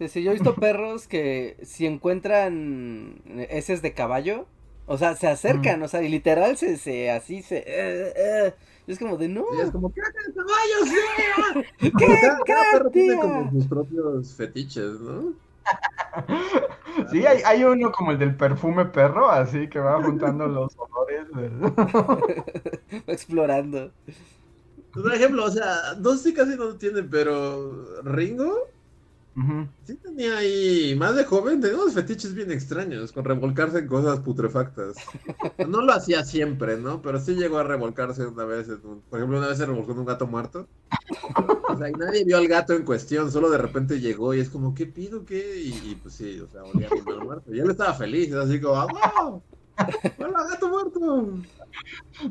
Sí, sí, yo he visto perros que si encuentran heces de caballo, o sea, se acercan, o sea, y literal se, se así se... eh, eh, y es como de, no, Y es como, ¡caca de caballo, sí! ¿qué? Cada, cada perro tiene como sus propios fetiches, ¿no? sí, hay, hay uno como el del perfume perro, así que va juntando los olores. del- Va explorando. Por ejemplo, o sea, Dusty casi no lo tiene, pero Ringo Sí tenía ahí, más de joven, tenía unos fetiches bien extraños, con revolcarse en cosas putrefactas. No lo hacía siempre, ¿no? Pero sí llegó a revolcarse una vez, en un- por ejemplo, una vez se revolcó en un gato muerto. O sea, y nadie vio al gato en cuestión, solo de repente llegó y es como, ¿qué pido? ¿Qué? Y, y, pues sí, o sea, olía bien mal muerto. Y él estaba feliz, así como, ¡ah, wow! ¡Hola, gato muerto!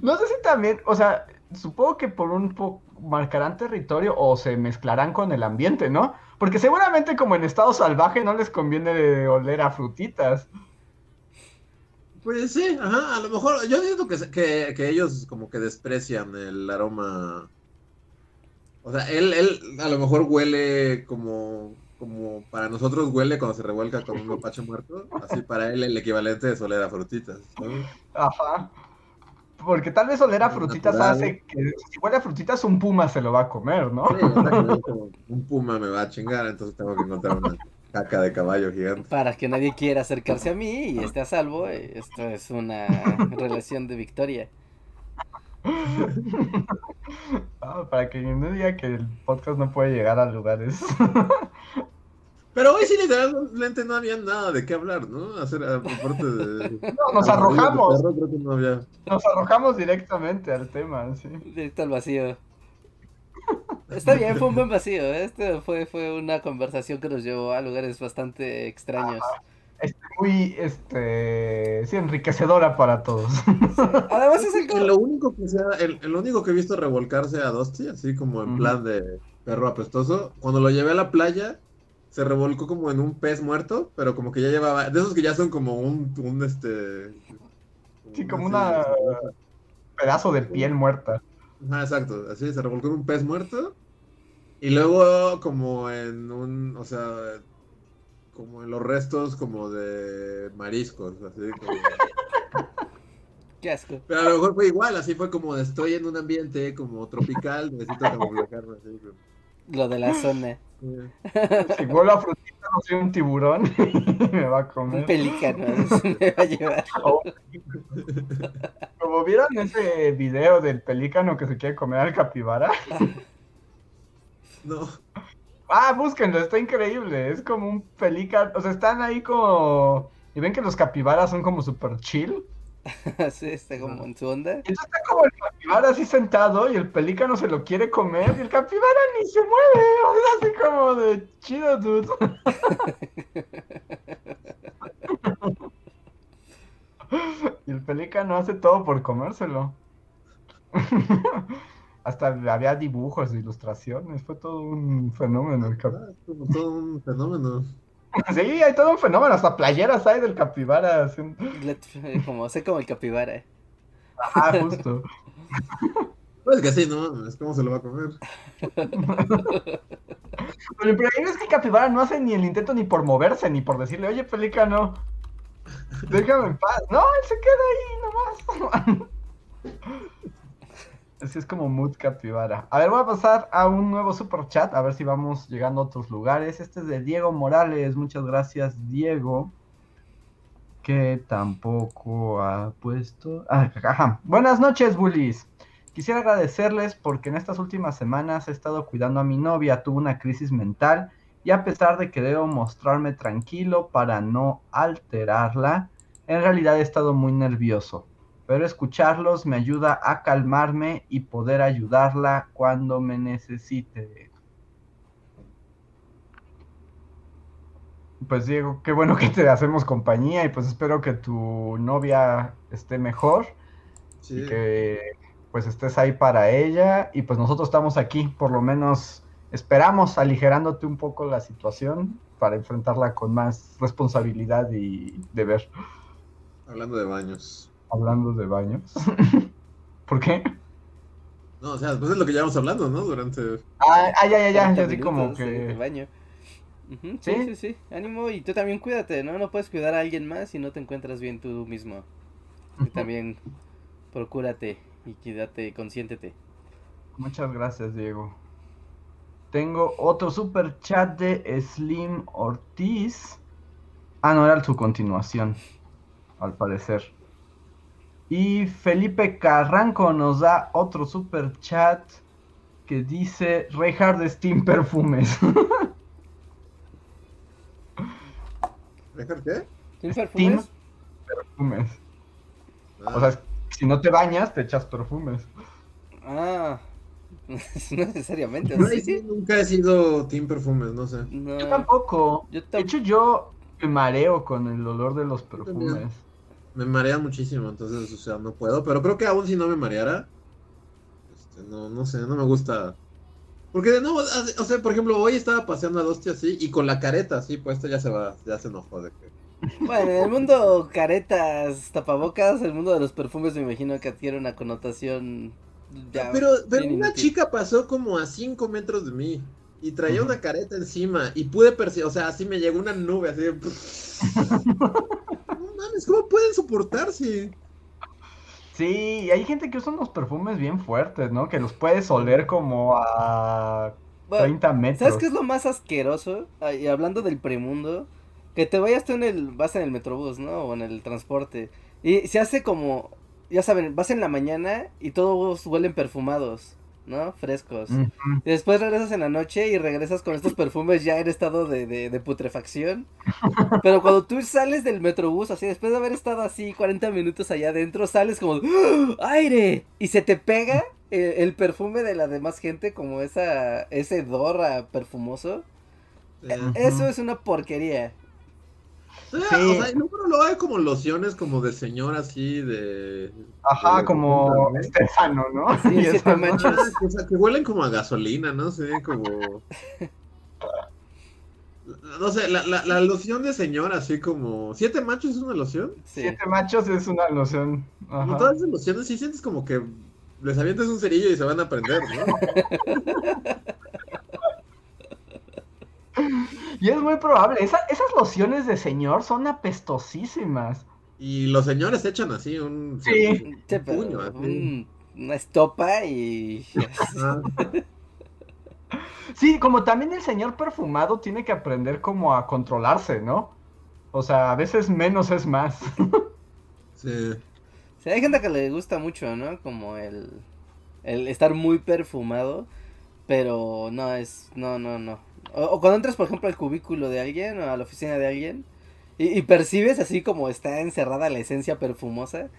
No sé si también, o sea, supongo que por un poco marcarán territorio o se mezclarán con el ambiente, ¿no? Porque seguramente como en estado salvaje no les conviene oler a frutitas. Pues sí, ajá, a lo mejor, yo siento que, que, que ellos como que desprecian el aroma. O sea, él, él a lo mejor huele como, como para nosotros huele cuando se revuelca con un mapache muerto, así para él el equivalente es oler a frutitas, ¿sabes? Ajá. Porque tal vez oler a frutitas Natural. hace que si huele a frutitas un puma se lo va a comer, ¿no? Sí, como, un puma me va a chingar, entonces tengo que encontrar una caca de caballo gigante. Para que nadie quiera acercarse a mí y esté a salvo, esto es una relación de victoria. Ah, para que no diga que el podcast no puede llegar a lugares. Pero hoy sí literalmente no había nada de qué hablar, ¿no? Hacer aparte de... No, nos arrojamos, perro, creo que no había... nos arrojamos directamente al tema, sí. Directo al vacío. Está bien, fue un buen vacío. ¿eh? Este fue, fue una conversación que nos llevó a lugares bastante extraños. Este, muy, este, sí, enriquecedora para todos. Además es el Que lo único que sea, el, el único que he visto revolcarse a Dusty, así como en plan de perro apestoso, cuando lo llevé a la playa, se revolcó como en un pez muerto, pero como que ya llevaba, de esos que ya son como un, un este... Sí, como una- Pedazo de piel muerta. Ajá, exacto, así se revolcó en un pez muerto, y luego como en un, o sea, como en los restos como de mariscos, así como... Qué asco. Pero a lo mejor fue igual, así fue como estoy en un ambiente como tropical, necesito camuflajarme así. como- Lo de la zona. Si vuelo a frutita, no soy un tiburón y me va a Un comer. pelícano se me va a llevar. Como vieron ese video del pelícano que se quiere comer al capibara. No, Ah, búsquenlo, está increíble. Es como un pelícano. O sea, están ahí como. Y ven que los capibaras son como super chill. Sí, está como en su onda. Entonces está como el capibara así sentado y el pelícano se lo quiere comer y el capibara ni se mueve. O sea, así como de chido, dude. Y el pelícano hace todo por comérselo. Hasta había dibujos, ilustraciones, fue todo un fenómeno el cap- ah, todo un fenómeno. Sí, hay todo un fenómeno, hasta playeras hay del capibara. haciendo- Let- Como, sé como el capibara. Ah, justo. Pues que sí, ¿no? Es como se lo va a comer. Pero el problema es que el capibara no hace ni el intento ni por moverse, ni por decirle, oye, pelícano, déjame en paz. No, él se queda ahí nomás. Así es como mood capibara. A ver, voy a pasar a un nuevo super chat, a ver si vamos llegando a otros lugares. Este es de Diego Morales. Muchas gracias, Diego. Que tampoco ha puesto. Ah. Buenas noches, bullies. Quisiera agradecerles porque en estas últimas semanas he estado cuidando a mi novia, tuvo una crisis mental y a pesar de que debo mostrarme tranquilo para no alterarla, en realidad he estado muy nervioso. Pero escucharlos me ayuda a calmarme y poder ayudarla cuando me necesite. Pues Diego, qué bueno que te hacemos compañía y pues espero que tu novia esté mejor Sí. y que pues estés ahí para ella y pues nosotros estamos aquí, por lo menos esperamos aligerándote un poco la situación para enfrentarla con más responsabilidad y deber. Hablando de baños. Hablando de baños. ¿Por qué? No, o sea, después de lo que llevamos hablando, ¿no? Durante. Ah, ah, ya, ya, ya, 40 ya así como minutos que... baño. Ujú, ¿Sí? sí, sí, sí. Ánimo y tú también cuídate, ¿no? No puedes cuidar a alguien más si no te encuentras bien tú mismo. Y también procúrate y quédate, consiéntete. Muchas gracias, Diego. Tengo otro super chat de Slim Ortiz. Ah, no, era su continuación, al parecer. Y Felipe Carranco nos da otro super chat que dice Reinhard Steam Perfumes. ¿Dejar qué? ¿Tienes perfumes? Perfumes. Ah, O sea, si no te bañas, te echas perfumes. Ah, no necesariamente. no, ¿sí? sí, nunca he sido Team Perfumes, no sé. No, Yo tampoco. yo De hecho, yo me mareo con el olor de los también. perfumes. Me marea muchísimo, entonces, o sea, no puedo. Pero creo que aún si no me mareara, este, no, no sé, no me gusta. Porque no, o sea, por ejemplo, hoy estaba paseando a Dosti así y con la careta así puesta ya se va, ya se enojó de que. Bueno, en el mundo caretas, tapabocas, el mundo de los perfumes me imagino que adquiere una connotación ya pero pero una inútil. chica pasó como a 5 metros de mí y traía Ujú. una careta encima y pude percibir, o sea, así me llegó una nube así de... mames, ¿cómo pueden soportarse? Sí, y hay gente que usa unos perfumes bien fuertes, ¿no? Que los puedes oler como a Bueno, 30 metros. ¿Sabes qué es lo más asqueroso? Ah, Y hablando del premundo, que te vayas tú en el, vas en el metrobús, ¿no? O en el transporte. Y se hace como, ya saben, vas en la mañana y todos huelen perfumados, ¿no? Frescos. Después regresas en la noche y regresas con estos perfumes ya en estado de, de, de putrefacción. Pero cuando tú sales del metrobús, así, después de haber estado así 40 minutos allá adentro, sales como ¡Ah! ¡aire! Y se te pega el, el perfume de la demás gente, como esa, ese hedor a perfumoso. Eso es una porquería. O sea, Sí. o sea, y luego luego hay como lociones como de señor así de... Ajá, de- como ¿no? Estefano, ¿no? Sí, Y siete eso, ¿no? manchas. Ah, o sea, que huelen como a gasolina, no sé, como... No sé, la, la, la loción de señor así como... ¿Siete machos es una loción? Sí. Siete machos es una loción. Como todas esas lociones sí sientes como que les avientas un cerillo y se van a prender, ¿no? Y es muy probable. esa- esas lociones de señor son apestosísimas. Y los señores echan así un... Sí. un Sí, pero puño, así. un- una estopa y... Sí, como también el señor perfumado tiene que aprender como a controlarse, ¿no? O sea, a veces menos es más. Sí. Sí, hay gente que le gusta mucho, ¿no? Como el, el estar muy perfumado, pero no es, no, no, no. O, o cuando entras, por ejemplo, al cubículo de alguien o a la oficina de alguien y, y percibes así como está encerrada la esencia perfumosa,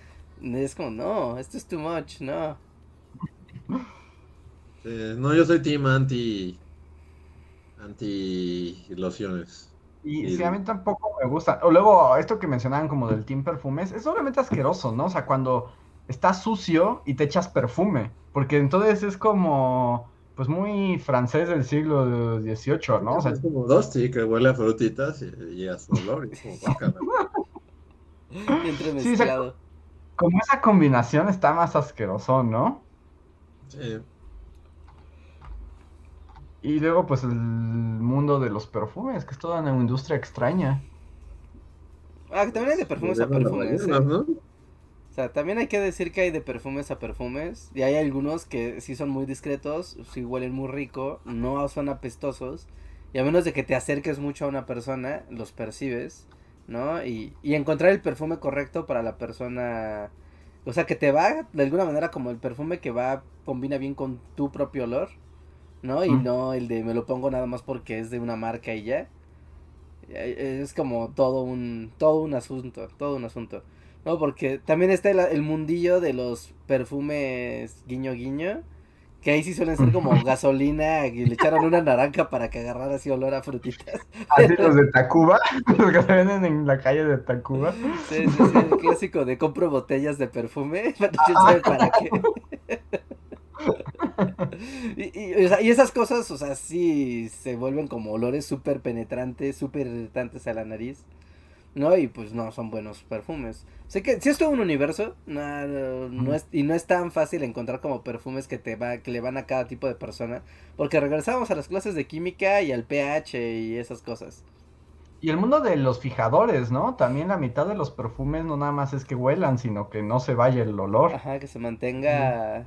es como, no, esto es too much, no. Sí, No, yo soy team anti... Anti lociones. Y Sí. sí, a mí tampoco me gusta. O luego, esto que mencionaban como del team perfumes, es obviamente asqueroso, ¿no? O sea, cuando está sucio y te echas perfume. Porque entonces es como, pues muy francés del siglo XVIII, ¿no? O sea, es como Dusty que huele a frutitas y, y a su olor. Y como, entre Sí, mezclado. como esa combinación está más asqueroso, ¿no? Sí. Y luego, pues el mundo de los perfumes, que es toda una industria extraña. Ah, que también hay de perfumes a perfumes. ¿eh? O sea, también hay que decir que hay de perfumes a perfumes. Y hay algunos que sí son muy discretos, sí huelen muy rico, no son apestosos. Y a menos de que te acerques mucho a una persona, los percibes, ¿no? Y, y encontrar el perfume correcto para la persona. O sea, que te va de alguna manera como el perfume que va, combina bien con tu propio olor, ¿no? Y Mm. no el de me lo pongo nada más porque es de una marca y ya. eh, es como todo un, todo un asunto, todo un asunto. No, porque también está el, el mundillo de los perfumes guiño guiño, que ahí sí suelen ser como gasolina y le echaron una naranja para que agarrara así olor a frutitas. Así los de Tacuba, los que se venden en la calle de Tacuba. Sí, sí, sí, el clásico de compro botellas de perfume, pero sabe para qué. y, y, o sea, y esas cosas, o sea, sí se vuelven como olores súper penetrantes, súper irritantes a la nariz. ¿No? Y pues no son buenos perfumes. Sé que si es todo un universo, no, no, no es, y no es tan fácil encontrar como perfumes que te va, que le van a cada tipo de persona. Porque regresamos a las clases de química y al pH y esas cosas. Y el mundo de los fijadores, ¿no? También la mitad de los perfumes no nada más es que huelan, sino que no se vaya el olor. Ajá, que se mantenga.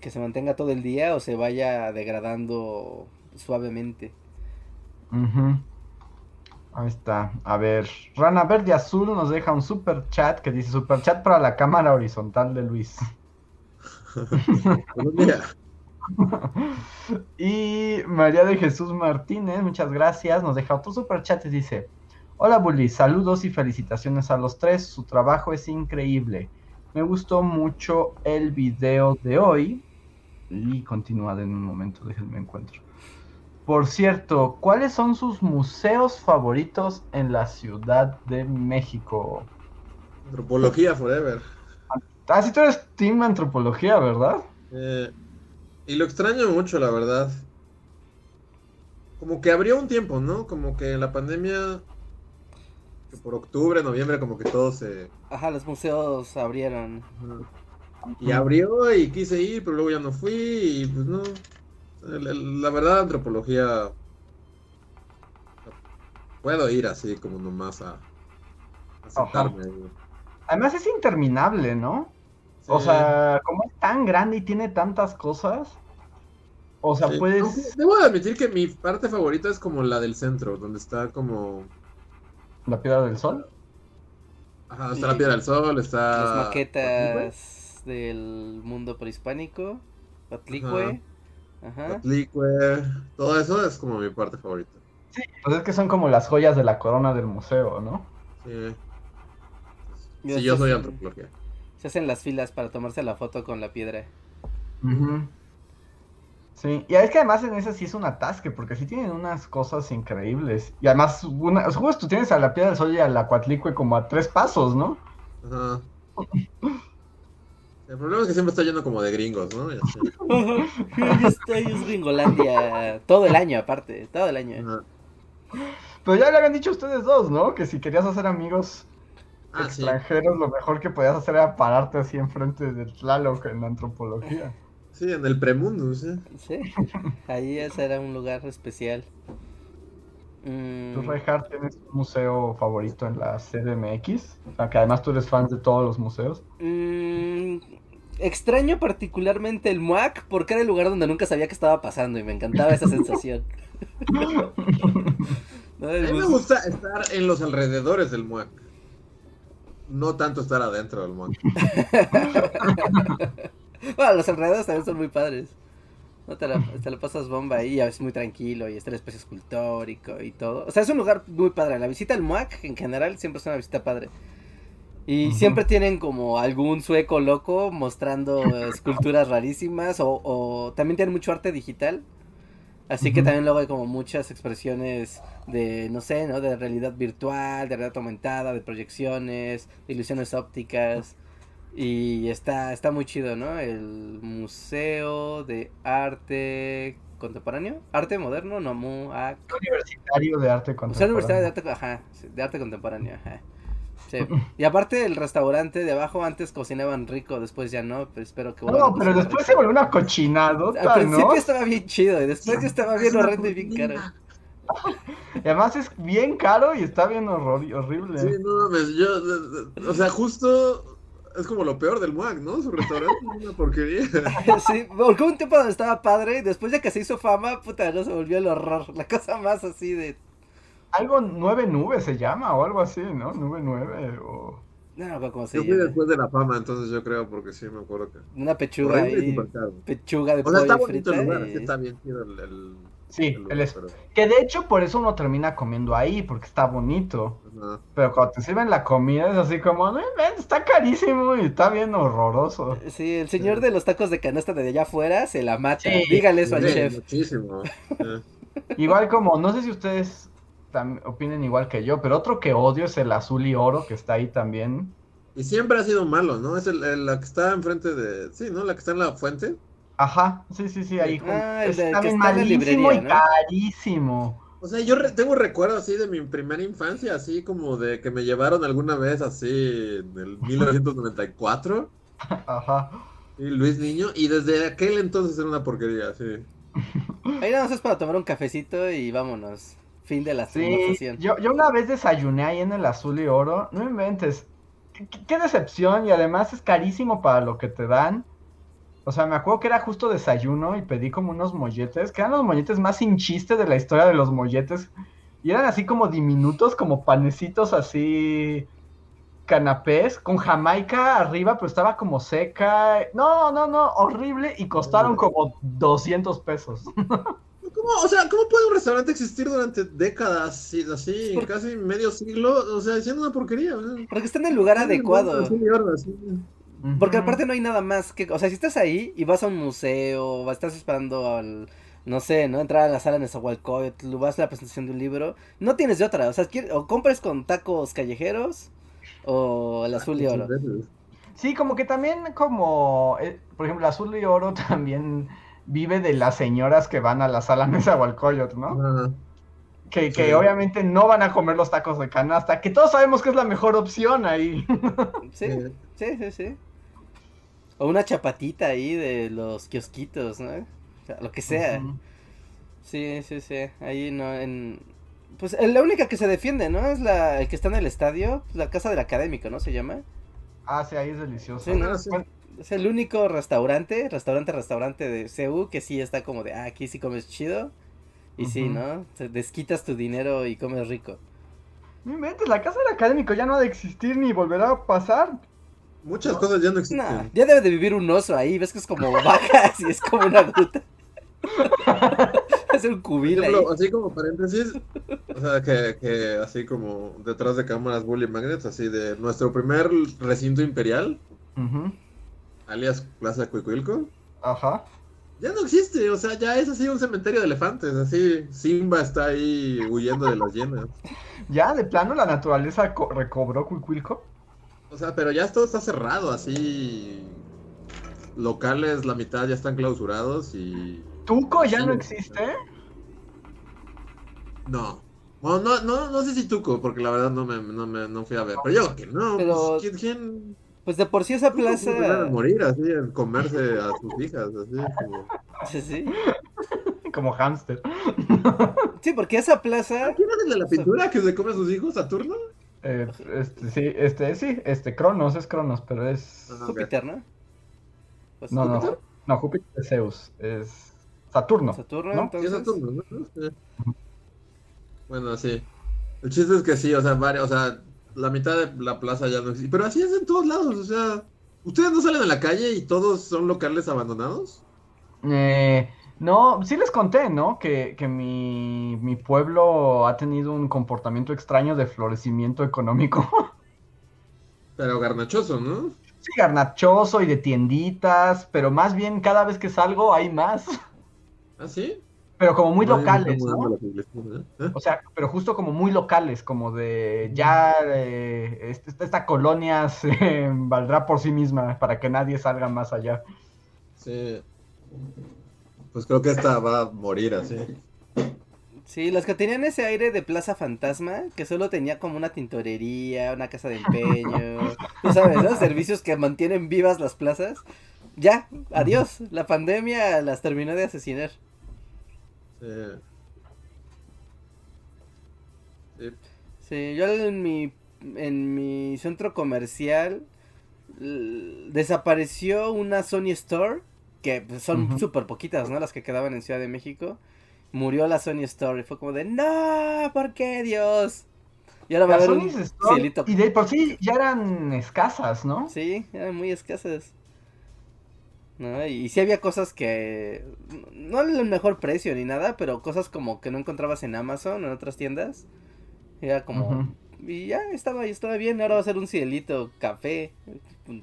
Que se mantenga todo el día o se vaya degradando suavemente. Ahí está. A ver, Rana Verde Azul nos deja un super chat que dice super chat para la cámara horizontal de Luis. Y María de Jesús Martínez, muchas gracias, nos deja otro super chat y dice, hola Bully, saludos y felicitaciones a los tres, su trabajo es increíble. Me gustó mucho el video de hoy. Y continúa en un momento, déjenme encuentro. Por cierto, ¿cuáles son sus museos favoritos en la Ciudad de México? antropología forever. Ah, sí, tú eres Team Antropología, ¿verdad? Eh, y lo extraño mucho, la verdad. Como que abrió un tiempo, ¿no? Como que la pandemia, que por octubre, noviembre, como que todo se... Ajá, los museos abrieron. Ajá. Y abrió y quise ir, pero luego ya no fui y pues no. La verdad, antropología... Puedo ir así como nomás a, a sentarme. ahí. Además es interminable, ¿no? O sea, como es tan grande y tiene tantas cosas. O sea, Sí. puedes. Debo de admitir que mi parte favorita es como la del centro, donde está como... La piedra del sol. Ajá, está la Piedra del Sol, está... Las maquetas del mundo prehispánico. Patlicue. Ajá. Todo eso es como mi parte favorita. Pues es que son como las joyas de la corona del museo, ¿no? Sí, Yo Sí, yo sí- soy antropología. Se hacen las filas para tomarse la foto con la piedra. Ujú. Sí, y es que además en esa sí es un atasque, porque sí tienen unas cosas increíbles. Y además, una, justo tú tienes a la piedra del sol y a la cuatlicue como a tres pasos, ¿no? Ajá. El problema es que siempre está lleno como de gringos, ¿no? Estoy en Gringolandia todo el año, aparte, todo el año. Ajá. Pero ya le habían dicho ustedes dos, ¿no? Que si querías hacer amigos Ah, sí. extranjeros, lo mejor que podías hacer era pararte así enfrente de Tlaloc en antropología. Sí, en el premundo, sí. Sí, ahí ese era un lugar especial. Mm, ¿Tú, Reinhardt, tienes un museo favorito en la CDMX? O sea, que además tú eres fan de todos los museos. mm, extraño particularmente el MUAC porque era el lugar donde nunca sabía qué estaba pasando y me encantaba esa sensación. No, A mí me gusta estar en los alrededores del MUAC. No tanto estar adentro del MUAC. Bueno, los alrededores también son muy padres. No te la, te la pasas bomba ahí, es muy tranquilo y está el espacio escultórico y todo. O sea, es un lugar muy padre. La visita al MUAC en general siempre es una visita padre. Y siempre tienen como algún sueco loco mostrando esculturas rarísimas o, o también tienen mucho arte digital. Así que también luego hay como muchas expresiones de, no sé, ¿no? De realidad virtual, de realidad aumentada, de proyecciones, de ilusiones ópticas. Y está, está muy chido, ¿no? El Museo de Arte Contemporáneo. Arte Moderno, no, MUAC. Universitario de Arte Museo Universitario de Contemporáneo. Arte, ajá, de arte contemporáneo, ajá. Sí. Y aparte el restaurante de abajo antes cocinaban rico, después ya no, pero espero que No, pero después rico. se volvió una cochinadota, Al principio ¿no? estaba bien chido y después ya estaba bien horrendo y bien caro. Y además es bien caro y está bien horror horrible. Sí, no mames, yo, de- de- o sea, justo es como lo peor del MUAC, ¿no? Su restaurante es una porquería. Sí, porque hubo un tiempo donde estaba padre y después de que se hizo fama, puta, no se volvió el horror. La cosa más así de. Algo nueve nubes se llama o algo así, ¿no? Nube nueve o... No, me acuerdo cómo se Yo fui llama. después de la fama, entonces yo creo, porque sí me acuerdo que. Una pechuga ahí. Pechuga de O sea, está pollo bonito frita. el lugar, y- sí está bien chido el, el- Sí, el lugar, el es- pero- Que de hecho por eso uno termina comiendo ahí, porque está bonito. ajá. Pero cuando te sirven la comida es así como, "No está carísimo y está bien horroroso. Sí, el señor de los tacos de canasta de allá afuera se la mata. Sí. Dígale eso al Sí, chef. Muchísimo. Igual como, no sé si ustedes opinen igual que yo, pero otro que odio es el azul y oro que está ahí también. Y siempre ha sido malo, ¿no? Es el, el- la que está enfrente de. Sí, ¿no? La que está en la fuente. Ajá, sí, sí, sí, ahí. Ah, el que está en la malísimo librería, y ¿no? carísimo. O sea, yo re- tengo recuerdos así de mi primera infancia, así como de que me llevaron alguna vez así en el 1994, Ajá. y Luis Niño, y desde aquel entonces era una porquería, sí. Ahí nada más es para tomar un cafecito y vámonos. Fin de la Sí, yo, yo una vez desayuné ahí en el azul y oro, no inventes. Qué decepción y además es carísimo para lo que te dan. O sea, me acuerdo que era justo desayuno y pedí como unos molletes, que eran los molletes más sin chiste de la historia de los molletes. Y eran así como diminutos, como panecitos así canapés, con jamaica arriba, pero estaba como seca. No, no, no, horrible y costaron como 200 pesos. ¿Cómo, o sea, ¿cómo puede un restaurante existir durante décadas, así, casi medio siglo? O sea, siendo una porquería. o sea. Porque está en el lugar adecuado. Sí, ahora sí. Porque aparte no hay nada más que, o sea, si estás ahí y vas a un museo, o estás esperando al, no sé, ¿no? Entrar a la sala en Nezahualcóyotl, vas a la presentación de un libro, no tienes de otra, o sea, o compres con tacos callejeros o el azul y oro. Sí, como que también como, eh, por ejemplo, Azul y Oro también vive de las señoras que van a la sala mesa o al coyote, ¿no? Ajá. Que, que Sí. obviamente no van a comer los tacos de canasta, que todos sabemos que es la mejor opción ahí. Sí, Sí. sí, sí. O una chapatita ahí de los kiosquitos, ¿no? O sea, lo que sea. Sí, sí, sí. Ahí no, en... Pues la única que se defiende, ¿no? Es la el que está en el estadio, la casa del académico, ¿no? Se llama. Ah, sí, ahí es delicioso. Sí, ¿no? Ah, sí. Bueno, Es el único restaurante, restaurante, restaurante de CU que sí está como de, ah, aquí sí comes chido. Y sí. ¿no? Te desquitas tu dinero y comes rico. no inventes, la casa del académico ya no ha de existir ni volverá a pasar. Muchas cosas ya no existen. Nah, ya debe de vivir un oso ahí, ves que es como bajas y es como una gruta. es un Por cubil ahí. así como paréntesis, o sea, que, que así como detrás de cámaras Bully Magnets, así de nuestro primer recinto imperial, Ujú, alias Plaza Cuicuilco, Ajá. ya no existe, o sea, ya es así un cementerio de elefantes, así Simba está ahí huyendo de las hienas. Ya, de plano, la naturaleza co- recobró Cuicuilco. O sea, pero ya todo está cerrado, así locales, la mitad ya están clausurados y... Tuco ya Sí. no existe. No. Bueno, no, no, no sé si Tuco, porque la verdad no me, no me no fui a ver. Pero yo que no, Pero- pues, ¿quién, quién Pues de por sí esa puede llegar a plaza. morir así, en comerse a sus hijas, así como... Sí, sí. Como hámster. Sí, porque esa plaza. ¿Quién es de la pintura que se come a sus hijos, Saturno? Eh, este, sí, este, sí, este, Cronos, es Cronos, pero es... Ok. Júpiter, ¿no? Pues, No, no, ¿Júpiter? no, Júpiter es Zeus, es Saturno. Saturno, ¿no? Sí, es entonces. Saturno, ¿no? Sí. Bueno, sí. El chiste es que sí, o sea, varios, o sea, la mitad de la plaza ya no existe. Pero así es en todos lados, o sea, ¿ustedes no salen a la calle y todos son locales abandonados? Eh, no, sí les conté, ¿no? Que, que mi, mi pueblo ha tenido un comportamiento extraño de florecimiento económico. Pero garnachoso, ¿no? Sí, garnachoso y de tienditas, pero más bien cada vez que salgo hay más. ¿Ah, sí? Pero como muy locales, ¿eh? O sea, pero justo como muy locales, como de ya eh, este- esta, esta colonia se valdrá por sí misma para que nadie salga más allá. Sí. Pues creo que esta va a morir así. Sí, las que tenían ese aire de plaza fantasma, que solo tenía como una tintorería, una casa de empeño, tú sabes, ¿no? Servicios que mantienen vivas las plazas. Ya, adiós. La pandemia las terminó de asesinar. Sí. Sí. Sí, yo en mi, en mi centro comercial desapareció una Sony Store, que pues, son Ujú. súper poquitas, ¿no? Las que quedaban en Ciudad de México. Murió la Sony Store y fue como de, no, ¿por qué Dios? Y ahora va a haber un Store- cielito. y de por sí ya eran escasas, ¿no? Sí, eran muy escasas. ¿No? Y, sí había cosas que, no el mejor precio ni nada, pero cosas como que no encontrabas en Amazon o en otras tiendas. Era como, y ya estaba, estaba bien, ahora va a ser un cielito café,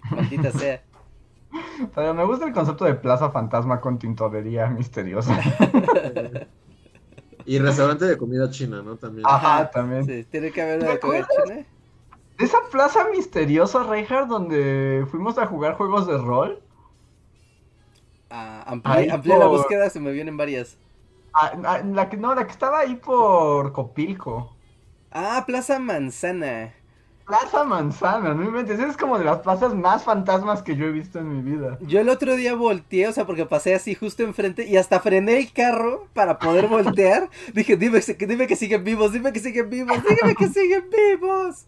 maldita sea. Pero me gusta el concepto de plaza fantasma con tintorería misteriosa. Y restaurante de comida china, ¿no? También. Ajá, también. Sí, tiene que haber ¿Te una comida acuerdas? china. ¿De esa plaza misteriosa, Reinhardt, donde fuimos a jugar juegos de rol? Ah, amplié, la búsqueda, se me vienen varias. Ah, ah, la que, no, la que estaba ahí por Copilco. Ah, Plaza Manzana. Plaza Manzana, no inventes, es como de las plazas más fantasmas que yo he visto en mi vida. Yo el otro día volteé, o sea, porque pasé así justo enfrente y hasta frené el carro para poder voltear. Dije, dime, que- dime que siguen vivos, dime que siguen vivos, dígame que siguen vivos.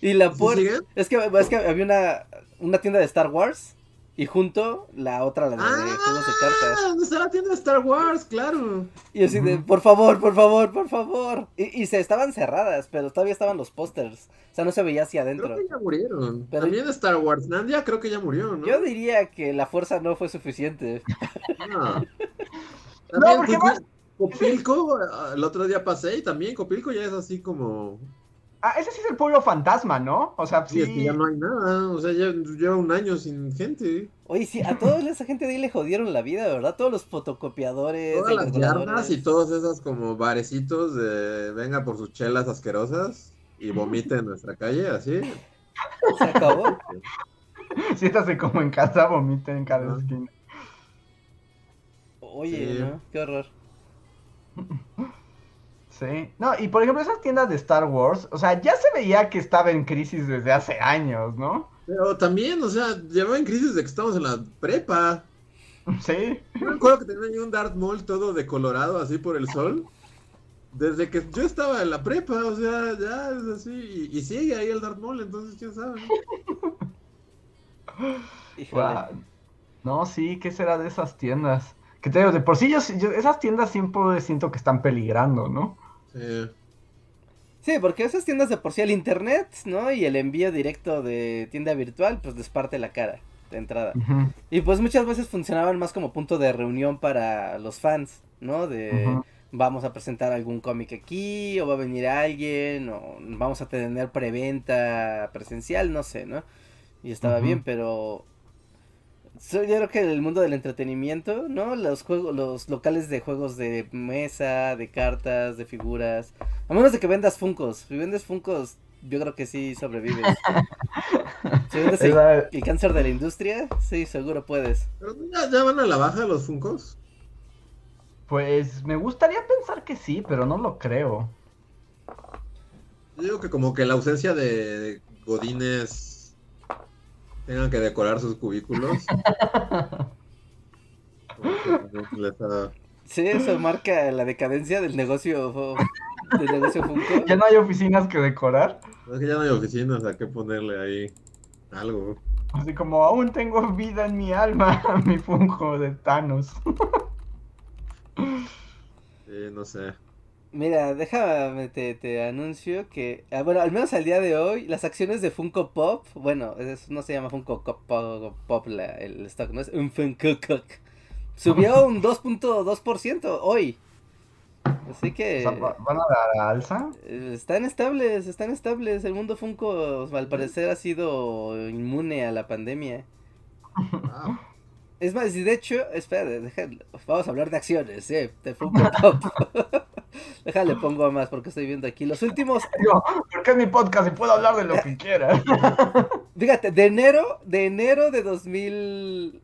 Y la ¿Sí puerta... Es que, es que había una, una tienda de Star Wars y junto la otra, la de juegos de cartas. Ah, ¿dónde está la tienda de Star Wars? Claro. Y así de, por favor, por favor, por favor. Y, y se estaban cerradas, pero todavía estaban los pósters. O sea, no se veía hacia adentro. Creo que ya murieron. Pero- También Star Wars Nandia creo que ya murió, ¿no? Yo diría que la fuerza no fue suficiente. No. No, También porque más- Copilco, ah, el otro día pasé y también Copilco ya es así como... Ah, ese sí es el pueblo fantasma, ¿no? O sea, Sí, sí. es que ya no hay nada, o sea, ya lleva un año sin gente. Oye, sí, a toda esa gente de ahí le jodieron la vida, ¿verdad? Todos los fotocopiadores, Todas las yardas y todos esos como barecitos de venga por sus chelas asquerosas y vomita en nuestra calle, así. Se acabó. Siéntase como en casa, vomita en cada esquina. Oye, Sí. ¿no? Qué horror. Sí. No, y por ejemplo, esas tiendas de Star Wars, o sea, ya se veía que estaba en crisis desde hace años, ¿no? Pero también, o sea, llevaba en crisis de que estamos en la prepa. Sí. Yo me acuerdo que tenía un Darth Maul todo decolorado así por el sol. Desde que yo estaba en la prepa, o sea, ya es así. Y, y sigue ahí el Darth Maul, entonces quién sabe. No, sí, ¿qué será de esas tiendas? Que te digo, de por sí yo, yo- esas tiendas siempre siento que están peligrando, ¿no? Sí. Sí, porque esas tiendas de por sí el internet, ¿no? Y el envío directo de tienda virtual, pues les parte la cara de entrada. Y pues muchas veces funcionaban más como punto de reunión para los fans, ¿no? De vamos a presentar algún cómic aquí, o va a venir alguien, o vamos a tener preventa presencial, no sé, ¿no? Y estaba bien, pero yo creo que el mundo del entretenimiento, ¿no? Los juegos, los locales de juegos de mesa, de cartas, de figuras, a menos de que vendas Funcos, si vendes Funcos, yo creo que sí sobrevives. si vendes el, cáncer de la industria, sí, seguro puedes. Pero ya, ya van a la baja los Funcos. Pues me gustaría pensar que sí, pero no lo creo. Yo digo que como que la ausencia de Godines tengan que decorar sus cubículos. Sí, eso marca la decadencia del negocio del negocio Funko. Ya no hay oficinas que decorar. Es que ya no hay oficinas a qué ponerle ahí algo. Así como aún tengo vida en mi alma, mi funjo de Thanos. Sí, no sé. Mira, déjame te, te anuncio que ah, bueno, al menos al día de hoy las acciones de Funko Pop, bueno, es- no se llama Funko Co- Po- Pop la- el stock, no es un Funko Cock. Subió un 2.2% hoy. Así O que sea, ¿va- ¿Van a dar alza? eh, están estables, están estables. El mundo Funko al parecer ha sido inmune a la pandemia. Es más, y de hecho, espera, deja- vamos a hablar de acciones, eh, de Funko Pop. Déjale, pongo más porque estoy viendo aquí. Los últimos, porque es mi podcast y puedo hablar de lo que quiera. fíjate, de enero, de enero de 2000,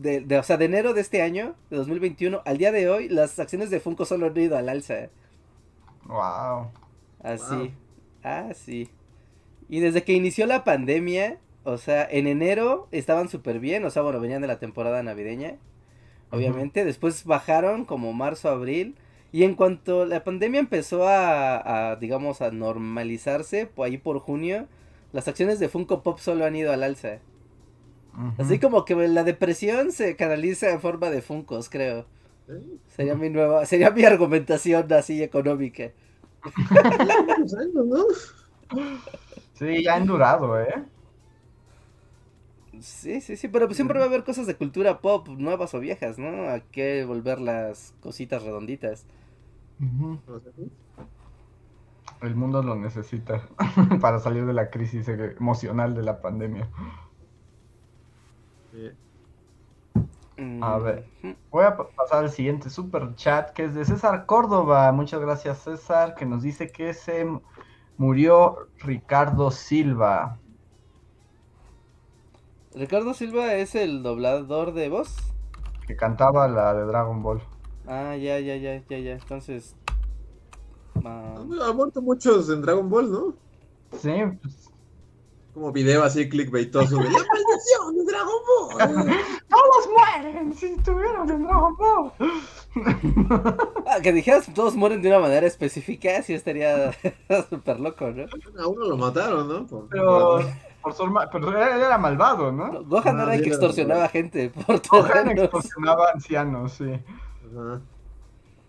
de, de- o sea, de enero de este año, de 2021, al día de hoy, las acciones de Funko solo han ido al alza. Wow. Así, Wow. así. Y desde que inició la pandemia, o sea, en enero estaban súper bien, o sea, bueno, venían de la temporada navideña, obviamente, después bajaron como marzo, abril, y en cuanto la pandemia empezó a, a, digamos, a normalizarse, por ahí por junio, las acciones de Funko Pop solo han ido al alza. Así como que la depresión se canaliza en forma de Funkos, creo. ¿sí? Sería mi nueva, sería mi argumentación así económica. Sí, ya han durado, ¿eh? Sí, sí, sí, pero pues siempre va a haber cosas de cultura pop, nuevas o viejas, ¿no? Hay que volver las cositas redonditas. El mundo lo necesita para salir de la crisis emocional de la pandemia. Sí. A ver. Voy a pa- pasar al siguiente super chat que es de César Córdoba. Muchas gracias César que nos dice que se murió Ricardo Silva. Ricardo Silva es el doblador de voz. que cantaba la de Dragon Ball. Ah, ya, ya, ya, ya, ya. Entonces. ah, Han muerto muchos en Dragon Ball, ¿no? Sí, pues, Como video así clickbaitoso de la maldición de Dragon Ball. todos mueren si estuvieron en Dragon Ball. ah, que dijeras todos mueren de una manera específica, sí estaría súper loco, ¿no? A uno lo mataron, ¿no? Por- Pero, por- su herma- pero él era malvado, ¿no? Gohan Ah, era el que extorsionaba gente por Gohan extorsionaba ancianos, sí.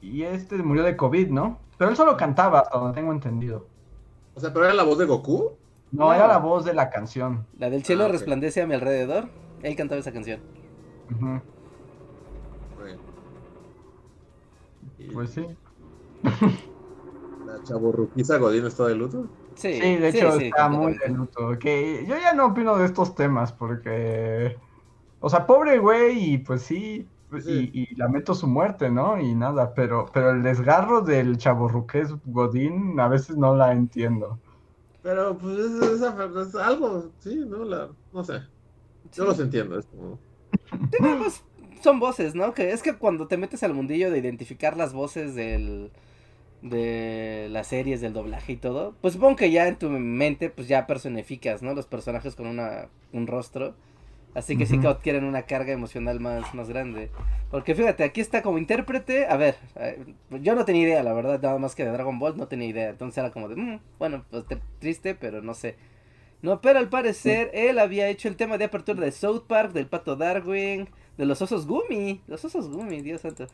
Y este murió de COVID, ¿no? Pero él solo cantaba, hasta donde tengo entendido. O sea, pero era la voz de Goku. No, No. era la voz de la canción. La del cielo Ah, resplandece a mi alrededor. Él cantaba esa canción. Ujú, Bueno. Y Pues sí. La chaburruquiza Godín está de luto. Sí, Sí, de hecho sí, está muy de luto. Que yo ya no opino de estos temas porque, o sea, pobre güey y pues sí, pues, y, y lamento su muerte, ¿no? Y nada, pero, pero el desgarro del chaborruqués Godín a veces no la entiendo. Pero pues es, es- es algo, sí, ¿no? La, no sé. Yo los entiendo. Es como... Sí, no, pues, son voces, ¿no? Que es que cuando te metes al mundillo de identificar las voces del de las series, del doblaje y todo, pues supongo que ya en tu mente pues ya personificas, ¿no? Los personajes con una un rostro. Así que sí que adquieren una carga emocional más, más grande. Porque fíjate, aquí está como intérprete. A ver, eh, yo no tenía idea, la verdad, nada más que de Dragon Ball, no tenía idea. Entonces era como de, "Mm, bueno, pues te- triste, pero no sé. No, pero al parecer él había hecho el tema de apertura de South Park, del Pato Darwin, de los osos Gumi. Los osos Gumi, Dios santo.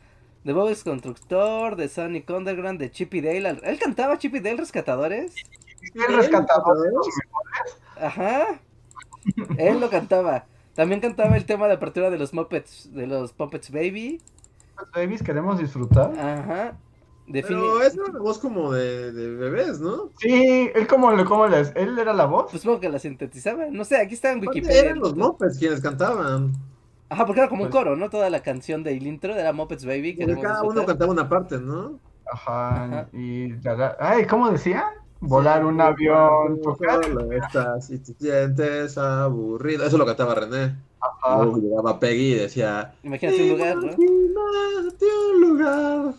De Bob Constructor, de Sonic Underground, de Chip y Dale. Al- Él cantaba Chip y Dale Rescatadores. El rescatador de los Ajá. Él lo cantaba. También cantaba el tema de apertura de los Muppets, de los Puppets Baby. babies queremos disfrutar. Ajá. Pero es una voz como de, de bebés, ¿no? Sí, él como, le- como les, él era la voz. Pues supongo que la sintetizaba. No sé, aquí está en Wikipedia. eran los Muppets quienes cantaban. Ajá, porque era como un Pues- coro, ¿no? Toda la canción del intro era Muppets Baby. Queremos cada uno cantaba una parte, ¿no? Ajá, Ajá. y ay, ¿cómo decía? Volar un avión, tocar. Solo estás y te sientes aburrido. Eso lo cantaba René. Ajá. Luego llegaba Peggy y decía: Imagínate un lugar, ¿no? Imagínate un lugar.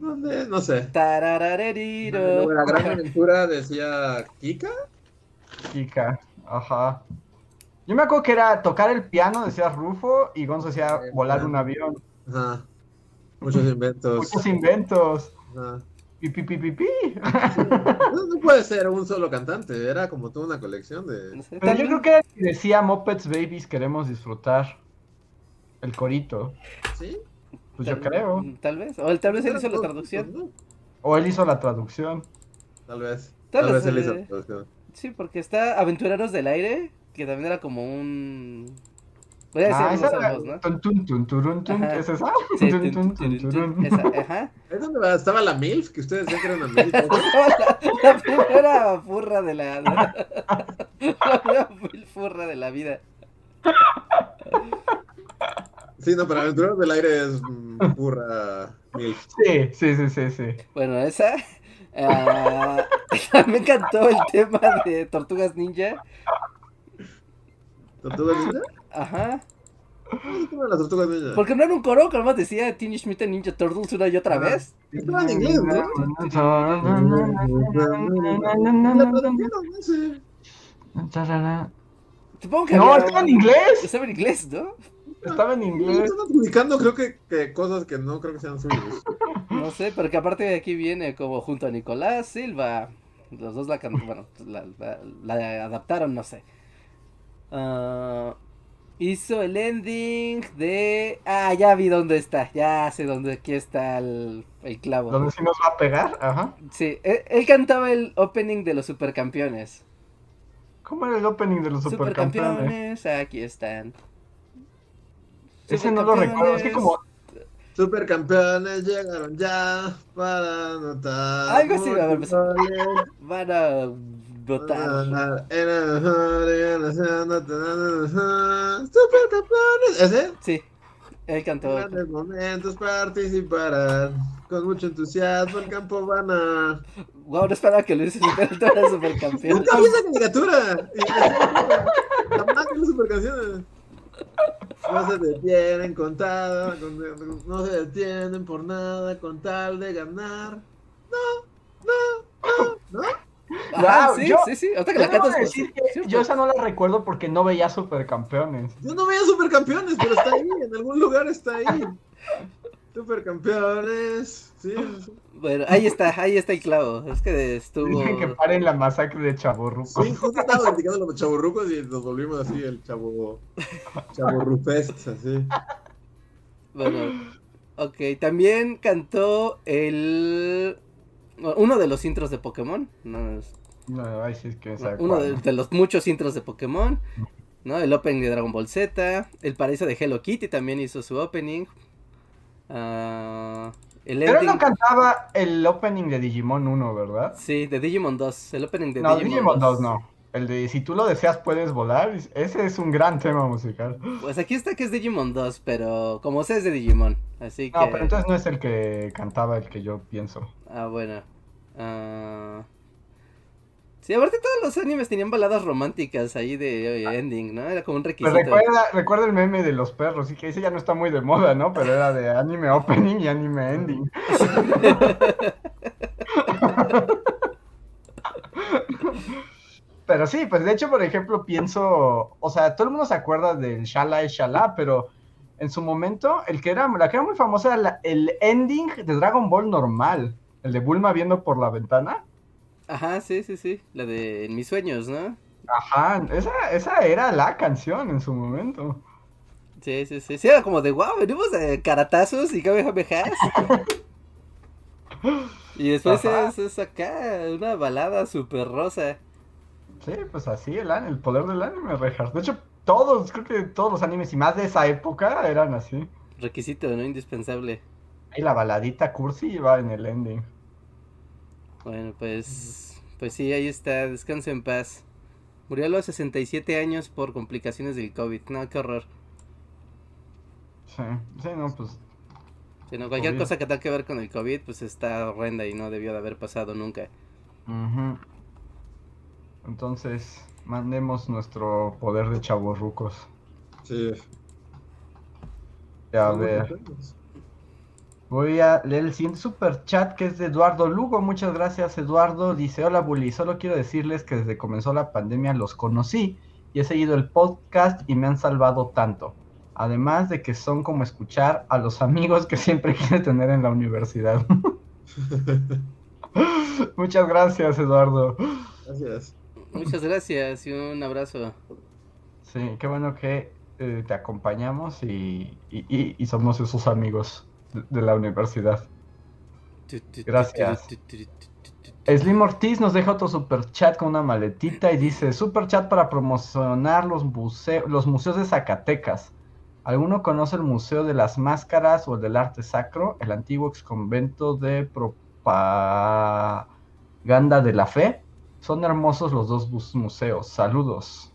¿Dónde? No sé. Tararareriro. La gran aventura decía Kika. Kika, ajá. Yo me acuerdo que era tocar el piano, decía Rufo, y Gonzo decía Eh, volar claro. un avión. Ajá. Muchos inventos. Muchos inventos. Ajá. Pi, pi, pi, pi, pi. No, no puede ser un solo cantante, era como toda una colección de. Pero yo creo que era que decía Muppets Babies queremos disfrutar. El corito. ¿Sí? Pues yo creo. Tal vez. O él, tal vez él hizo la traducción. ¿no? O él hizo la traducción. Tal vez. Tal Tal, vez, vez él hizo eh, la traducción. Sí, porque está Aventureros del Aire, que también era como un. Voy a decir Ah, esa era. ambos, ¿no? Tun, tun, tun, turun, tun, Ajá. ¿Es esa? Sí, Tun, tun, tun, tun, tun, tun, turun. esa, ajá. ¿Es donde estaba la MILF? Que ustedes decían que era una MILF. la, la primera furra de la. La primera furra de la vida. Sí, no, pero Aventureros del Aire es mm, purra MILF. Sí, sí, sí, sí, sí. Bueno, esa. ah, me encantó el tema de Tortugas Ninja. ¿Tortugas Ninja? Ajá. ¿Cómo se llaman las Tortugas Ninja? Porque no era un coro, que además decía Teenage Mutant Ninja Turtles una y otra vez. Estaba en inglés, ¿no? Supongo que No, había- estaba en inglés. Estaba en inglés, ¿no? Estaba en inglés. Están adjudicando, creo que, que cosas que no creo que sean suyas. No sé, pero que aparte de aquí viene como junto a Nicolás Silva. Los dos la bueno, la, la- la adaptaron, no sé. Ah, hizo el ending de. Ah, ya vi dónde está. Ya sé dónde aquí está el, el clavo. ¿Dónde sí nos va a pegar? Ajá. Sí, él, él cantaba el opening de los supercampeones. ¿Cómo era el opening de los supercampeones? Supercampeones, aquí están. Ese no lo recuerdo, es que como... Supercampeones llegaron ya para anotar. Algo así, a ver, pues- goles. Van a ¿Ese? Sí, él cantó. Grandes momentos participarán. Con mucho entusiasmo el campo van a. Wow, no esperaba que Luis fuera supercampeón. Nunca vi esa caricatura. Y Jamás vi las supercanciones. No se detienen con tal, con- no se detienen por nada con tal de ganar. No, no, no, no. Ajá, Wow, sí, yo- sí, sí. Ahorita que Yo la debo cantas. decir pues, que sí, yo pues. esa no la recuerdo porque no veía supercampeones. Yo no veía supercampeones, pero está ahí, en algún lugar está ahí. Supercampeones, sí. Bueno, ahí está, ahí está el clavo. Es que estuvo. Dicen que paren la masacre de Chaburruco. Sí, justo estaba criticando a los chavorrucos y nos volvimos así el chavo. Chavorrufest, así. Bueno, ok. También cantó el. Uno de los intros de Pokémon. No, es- No, ay, sí, es que uno cuál. de, de los muchos intros de Pokémon. ¿No? El opening de Dragon Ball Z. El paraíso de Hello Kitty también hizo su opening. Ah, el Pero él no ending- cantaba el opening de Digimon 1, ¿verdad? Sí, de Digimon 2. El opening de no, Digimon, Digimon 2 no. El de Si tú lo deseas puedes volar, ese es un gran tema musical. Pues aquí está que es Digimon 2, pero como sé es de Digimon. Así que. No, pero entonces no es el que cantaba el que yo pienso. Ah, bueno. Ah, Sí, aparte todos los animes tenían baladas románticas ahí de oye, ending, ¿no? Era como un Me requisito. recuerda, recuerda el meme de los perros, y que ese ya no está muy de moda, ¿no? Pero era de anime opening y anime ending. Pero sí, pues de hecho, por ejemplo, pienso, o sea, todo el mundo se acuerda del Shala es Shala, pero en su momento, el que era, la que era muy famosa era la- el ending de Dragon Ball normal, el de Bulma viendo por la ventana. Ajá, sí, sí, sí. La de En mis sueños, ¿no? Ajá, esa, esa era la canción en su momento. Sí, sí, sí. Sí, era como de wow, venimos de caratazos y kamehamehas. y después es, es acá, una balada súper rosa. Sí, pues así el, el poder del anime, Reinhardt. De hecho, todos, creo que todos los animes y más de esa época eran así. Requisito, ¿no? Indispensable. Y la baladita cursi iba en el ending. Bueno, pues, pues sí, ahí está, descanso en paz. Murió a los 67 años por complicaciones del COVID. No, qué horror. Sí, sí, no, pues. Si no, cualquier Obvio. cosa que tenga que ver con el COVID, pues está horrenda y no debió de haber pasado nunca. ujú. Entonces, mandemos nuestro poder de chavorrucos. Sí. A ver, voy a leer el siguiente super chat que es de Eduardo Lugo. Muchas gracias, Eduardo. Dice: Hola, Bully. Solo quiero decirles que desde que comenzó la pandemia los conocí y he seguido el podcast y me han salvado tanto. Además de que son como escuchar a los amigos que siempre quiere tener en la universidad. Muchas gracias, Eduardo. Gracias. Muchas gracias y un abrazo. Sí, qué bueno que eh, te acompañamos y, y- y- y somos esos amigos de- de la universidad. Gracias. Slim Ortiz nos deja otro super chat con una maletita y dice super chat para promocionar los, museo- los museos de Zacatecas. ¿Alguno conoce el Museo de las Máscaras o el del Arte Sacro, el antiguo ex convento de propaganda de la fe? Son hermosos los dos bus- museos. Saludos.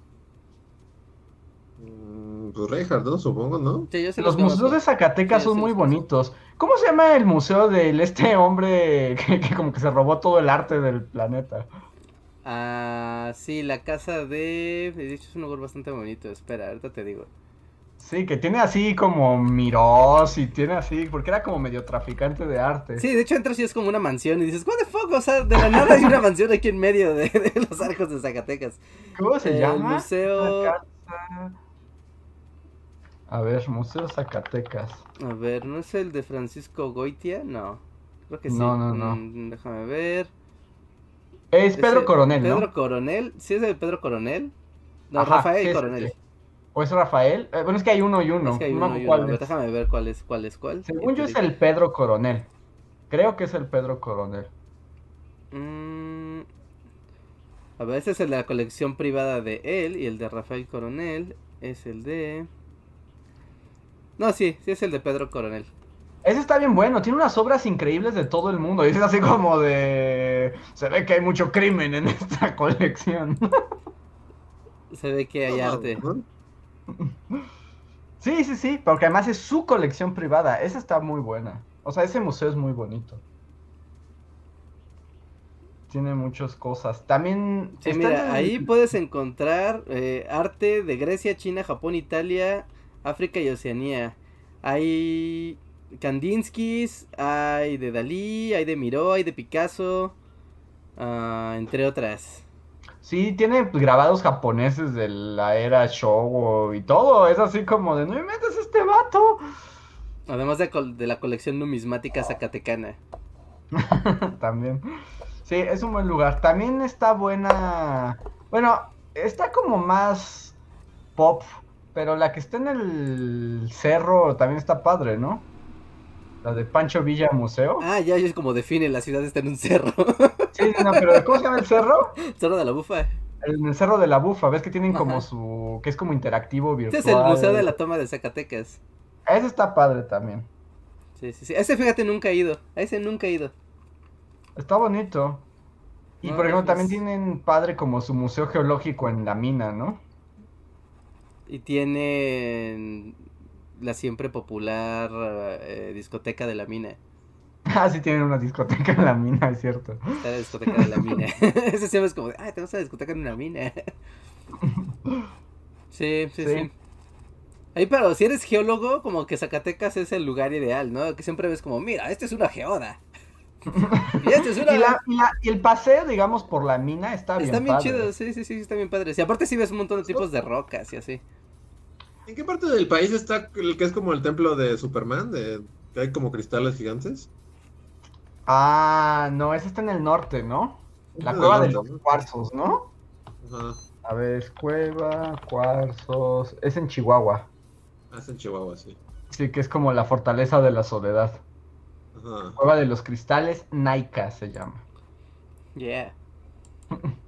Mm, Pues Reinhardt, ¿no? Supongo, ¿no? Sí, yo sí Los museos de Zacatecas Sí, son muy bonitos. ¿Cómo se llama el museo del este hombre que, que como que se robó todo el arte del planeta? Ah, sí, la casa de... De hecho es un lugar bastante bonito. Espera, ahorita te digo. Sí, que tiene así como miros y tiene así, porque era como medio traficante de arte. Sí, de hecho entras y es como una mansión y dices, what the fuck, o sea, de la nada hay una mansión aquí en medio de, de los arcos de Zacatecas. ¿Cómo se El llama? museo- A ver, Museo Zacatecas. A ver, ¿no es el de Francisco Goitia? No, creo que sí. No, no, no. Mm, déjame ver. Es Pedro Coronel, ¿no? Pedro Coronel, ¿sí es el Pedro Coronel? No, Ajá, Rafael Coronel. ¿O es Rafael? Eh, bueno, es que hay uno y uno. Es que hay no me uno y es. déjame ver cuál es cuál es cuál. Según yo es el Pedro Coronel. Creo que es el Pedro Coronel. Mm, A ver, ese es el de la colección privada de él y el de Rafael Coronel es el de... No, sí, sí es el de Pedro Coronel. Ese está bien bueno, tiene unas obras increíbles de todo el mundo. Y es así como de. Se ve que hay mucho crimen en esta colección. Se ve que hay arte. Sí, sí, sí, porque además es su colección privada. Esa está muy buena. O sea, ese museo es muy bonito. Tiene muchas cosas. También. Sí, mira, en ahí puedes encontrar eh, arte de Grecia, China, Japón, Italia, África y Oceanía. Hay Kandinskis, hay de Dalí, hay de Miró, hay de Picasso, ah, entre otras. Sí, tiene pues, grabados japoneses de la era Shogo y todo. Es así como de, no me metas este vato. Además de, de la colección numismática zacatecana. También. Sí, es un buen lugar. También está buena. Bueno, está como más pop. Pero la que está en el cerro también está padre, ¿no? La de Pancho Villa Museo. Ah, ya es como define, la ciudad está en un cerro. Sí, no, pero ¿cómo se llama el cerro? cerro de la Bufa. En el cerro de la Bufa. ¿Ves que tienen como su. que es como interactivo Este virtual? es el Museo de la Toma de Zacatecas. Ese está padre también. Sí, sí, sí. Ese fíjate nunca he ido. A ese nunca he ido. Está bonito. Y No, por ejemplo, pues- también tienen padre como su museo geológico en la mina, ¿no? Y tienen la siempre popular eh, discoteca de la mina. Ah, sí tienen una discoteca en la mina, es cierto. Está la discoteca de la mina. Ese siempre es como, de, ah, tenemos una discoteca en una mina. sí, sí, Sí. sí. Ahí, pero si eres geólogo, como que Zacatecas es el lugar ideal, ¿no? Que siempre ves como, mira, esta es una geoda. y esta es una... Y, la- y la- y el paseo, digamos, por la mina está bien bien padre. chidos, sí, sí, sí, están bien padres. Y aparte sí ves un montón de tipos de rocas y así. ¿En qué parte del país está el que es como el templo de Superman? De, que hay como cristales gigantes. Ah, no, ese está en el norte, ¿no? La cueva de los ¿no? cuarzos, ¿no? Ajá. A ver, cueva, cuarzos. Es en Chihuahua. Ah, es en Chihuahua, sí. Sí, que es como la fortaleza de la soledad. Ajá. Cueva de los cristales, Naika se llama. Yeah.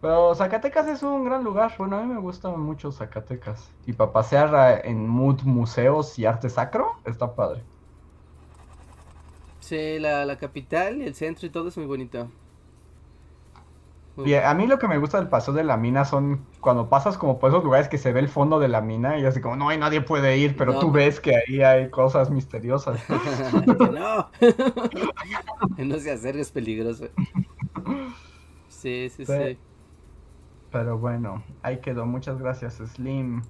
Pero Zacatecas es un gran lugar. Bueno, a mí me gusta mucho Zacatecas. Y para pasear en mood museos y arte sacro, está padre. Sí, la, la capital y el centro y todo es muy bonito. Y a mí lo que me gusta del paseo de la mina son cuando pasas como por esos lugares que se ve el fondo de la mina y así como, no, y nadie puede ir, pero No. tú ves que ahí hay cosas misteriosas. que no. que no se acerque, es peligroso. Sí, sí, Sí. sí. Pero bueno, ahí quedó. Muchas gracias, Slim.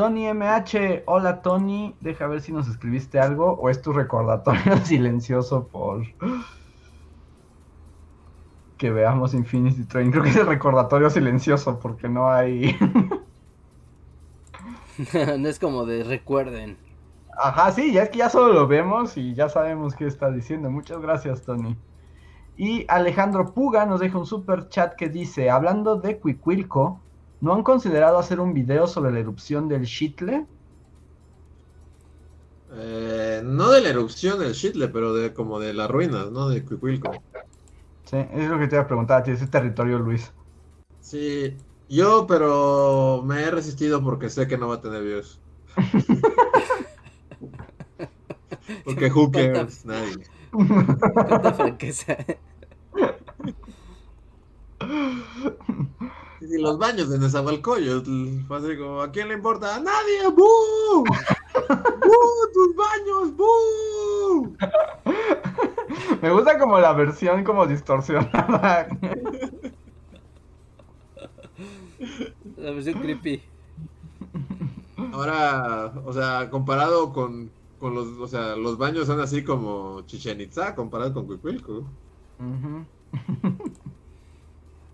Tony MH, hola Tony, deja ver si nos escribiste algo o es tu recordatorio silencioso por que veamos Infinity Train. Creo que es el recordatorio silencioso porque no hay... no es como de recuerden. Ajá, sí, ya es que ya solo lo vemos y ya sabemos qué está diciendo. Muchas gracias, Tony. Y Alejandro Puga nos deja un super chat que dice, hablando de Cuicuilco, ¿no han considerado hacer un video sobre la erupción del Chitle? Eh, no de la erupción del Shitle, pero de como de las ruinas, ¿no? De Cuicuilco. Sí, es lo que te iba a preguntar a ti, ese territorio, Luis. Sí, yo, pero me he resistido porque sé que no va a tener views. porque who cares, nadie. Tanta franqueza. Y los baños de Nezahualcóyotl, fue así como, ¿a quién le importa? ¡A nadie! ¡Bú! ¡Bú! ¡Tus baños! ¡Bú! Me gusta como la versión como distorsionada. La versión creepy. Ahora, o sea, comparado con, con los, o sea, los baños son así como Chichen Itza comparado con Cuicuilco.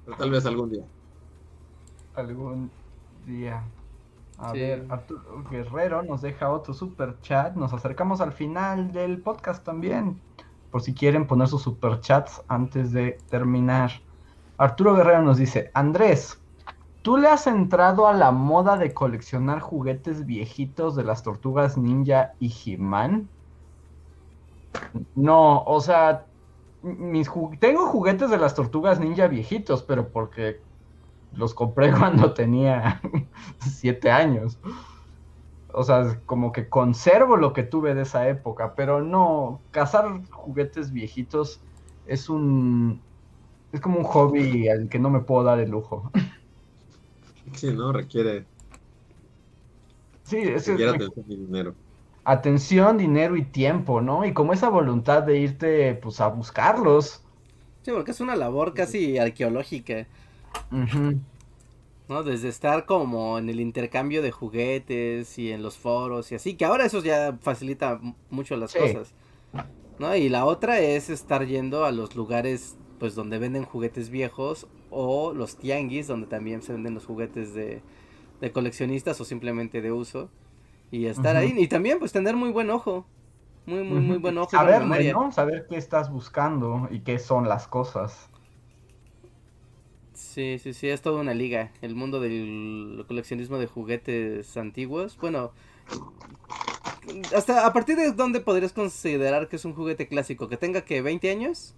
Pero tal vez algún día. Algún día. A Sí. ver, Arturo Guerrero nos deja otro super chat. Nos acercamos al final del podcast también. Por si quieren poner sus super chats antes de terminar. Arturo Guerrero nos dice: Andrés, ¿tú le has entrado a la moda de coleccionar juguetes viejitos de las tortugas ninja y He-Man? No, o sea, mis ju- tengo juguetes de las tortugas ninja viejitos, pero porque los compré cuando tenía siete años. O sea, como que conservo lo que tuve de esa época, pero no, cazar juguetes viejitos es un... Es como un hobby al que no me puedo dar el lujo. Sí, ¿no? Requiere, Sí, ese requiere es atención y dinero. atención, dinero y tiempo, ¿no? Y como esa voluntad de irte, pues, a buscarlos. Sí, porque es una labor casi arqueológica, ¿no? Desde estar como en el intercambio de juguetes y en los foros y así, que ahora eso ya facilita mucho las Sí. cosas, ¿no? Y la otra es estar yendo a los lugares, pues, donde venden juguetes viejos o los tianguis, donde también se venden los juguetes de, de coleccionistas o simplemente de uso. Y estar ahí, y también, pues, tener muy buen ojo. Muy, muy, muy buen ojo memoria. ¿no? Saber qué estás buscando y qué son las cosas. Sí, sí, sí, es toda una liga. El mundo del coleccionismo de juguetes antiguos. Bueno, hasta a partir de dónde podrías considerar que es un juguete clásico, que tenga que 20 años.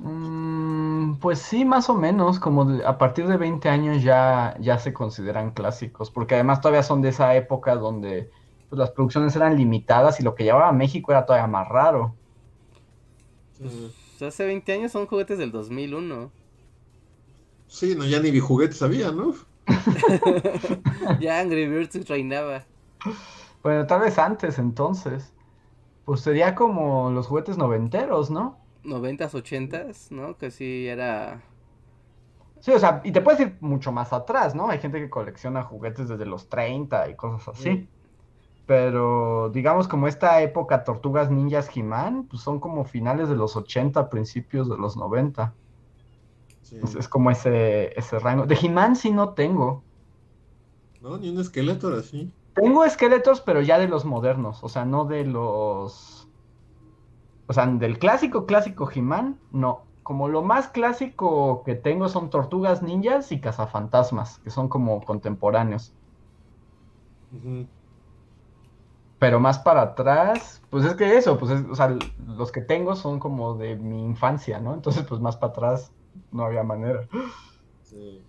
Mm, pues sí, más o menos, como de- a partir de 20 años ya, ya se consideran clásicos, porque además todavía son de esa época donde pues, las producciones eran limitadas y lo que llevaba a México era todavía más raro. Pues, hace 20 años son juguetes del 2001. Sí, no, ya ni juguetes había, ¿no? ya Angry Birds reinaba. Bueno, tal vez antes entonces. Pues sería como los juguetes noventeros, ¿no? 90s, 80s, ¿no? Que sí era... Sí, o sea, y te puedes ir mucho más atrás, ¿no? Hay gente que colecciona juguetes desde los 30 y cosas así. Sí. Pero digamos como esta época Tortugas Ninjas He-Man, pues son como finales de los 80, principios de los 90. Sí. Es, es como ese, ese rango. De He-Man sí no tengo. No, ni un esqueleto así. Tengo esqueletos, pero ya de los modernos, o sea, no de los... O sea, del clásico, clásico He-Man, no. Como lo más clásico que tengo son Tortugas Ninjas y Cazafantasmas, que son como contemporáneos. Pero más para atrás, pues es que eso, pues es, o sea, los que tengo son como de mi infancia, ¿no? Entonces, pues más para atrás no había manera. Sí.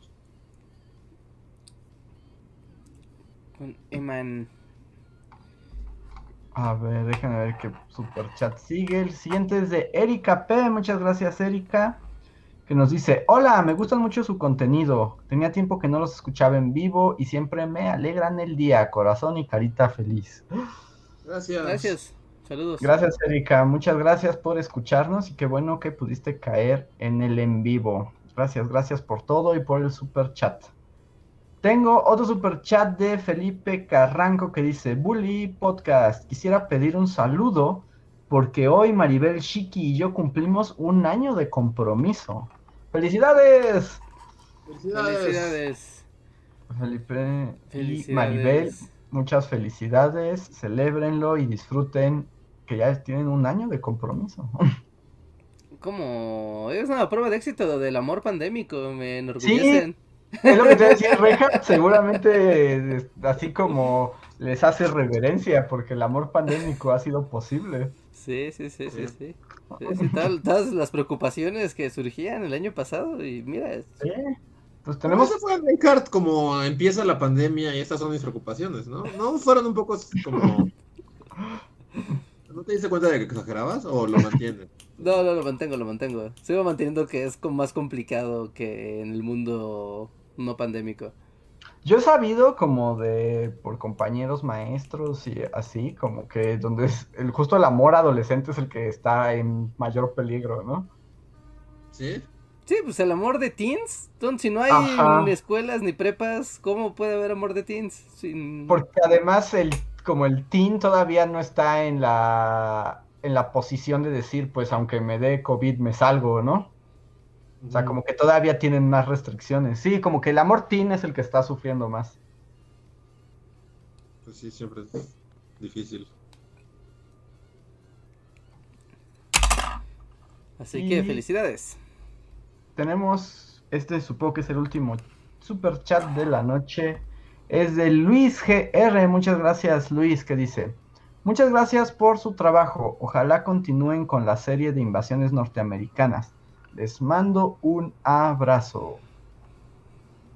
Con Eman. A ver, déjenme ver qué super chat sigue. El siguiente es de Erika P. Muchas gracias, Erika. Que nos dice: Hola, me gustan mucho su contenido. Tenía tiempo que no los escuchaba en vivo y siempre me alegran el día. Corazón y carita feliz. Gracias. Gracias. Saludos. Gracias, Erika. Muchas gracias por escucharnos y qué bueno que pudiste caer en el en vivo. Gracias, gracias por todo y por el super chat. Tengo otro super chat de Felipe Carranco que dice, Bully Podcast, quisiera pedir un saludo porque hoy Maribel Shiki y yo cumplimos un año de compromiso. ¡Felicidades! Felicidades. Felicidades. Felipe y. Maribel, muchas felicidades, celébrenlo y disfruten que ya tienen un año de compromiso. Como es una prueba de éxito del amor pandémico, me enorgullecen. Es lo que te decía, Reinhardt seguramente eh, así como les hace reverencia porque el amor pandémico ha sido posible. Sí, sí, sí, sí, sí. Sí, sí, tal- todas las preocupaciones que surgían el año pasado y mira, Sí. Pues Tenemos... Eso fue Reinhardt como empieza la pandemia y estas son mis preocupaciones, ¿no? ¿No fueron un poco como... ¿No te diste cuenta de que exagerabas o lo mantienes? no, no, lo mantengo, lo mantengo. Sigo manteniendo que es como más complicado que en el mundo no pandémico. yo he sabido como de por compañeros maestros y así, como que donde es el justo el amor adolescente es el que está en mayor peligro, ¿no? ¿Sí? Sí, pues el amor de teens. Entonces, si no hay Ajá. ni escuelas ni prepas, ¿cómo puede haber amor de teens? Sin... Porque además el, como el teen todavía no está en la, en la posición de decir, pues aunque me dé COVID me salgo, ¿no? O sea, como que todavía tienen más restricciones. Sí, como que el amor teen es el que está sufriendo más. Pues sí, siempre es difícil. Así Y- que felicidades. Tenemos, este supongo que es el último super chat de la noche. Es de Luis GR. Muchas gracias, Luis, que dice: Muchas gracias por su trabajo. Ojalá continúen con la serie de invasiones norteamericanas. Les mando un abrazo.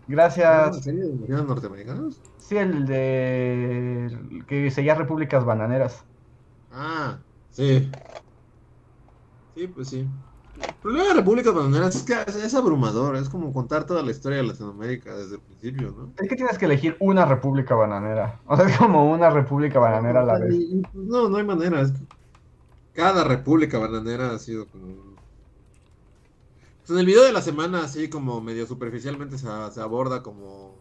Gracias. serie de invasiones norteamericanas? Sí, el de el que seguía Repúblicas Bananeras. Ah, sí. Sí, pues sí. El problema de Repúblicas Bananeras es que es, es abrumador, es como contar toda la historia de Latinoamérica desde el principio, ¿no? Es que tienes que elegir una República Bananera. O sea, es como una República Bananera a la vez. Pues, No, no hay manera. es que cada república bananera ha sido como. Pues en el video de la semana, así como medio superficialmente se, se aborda como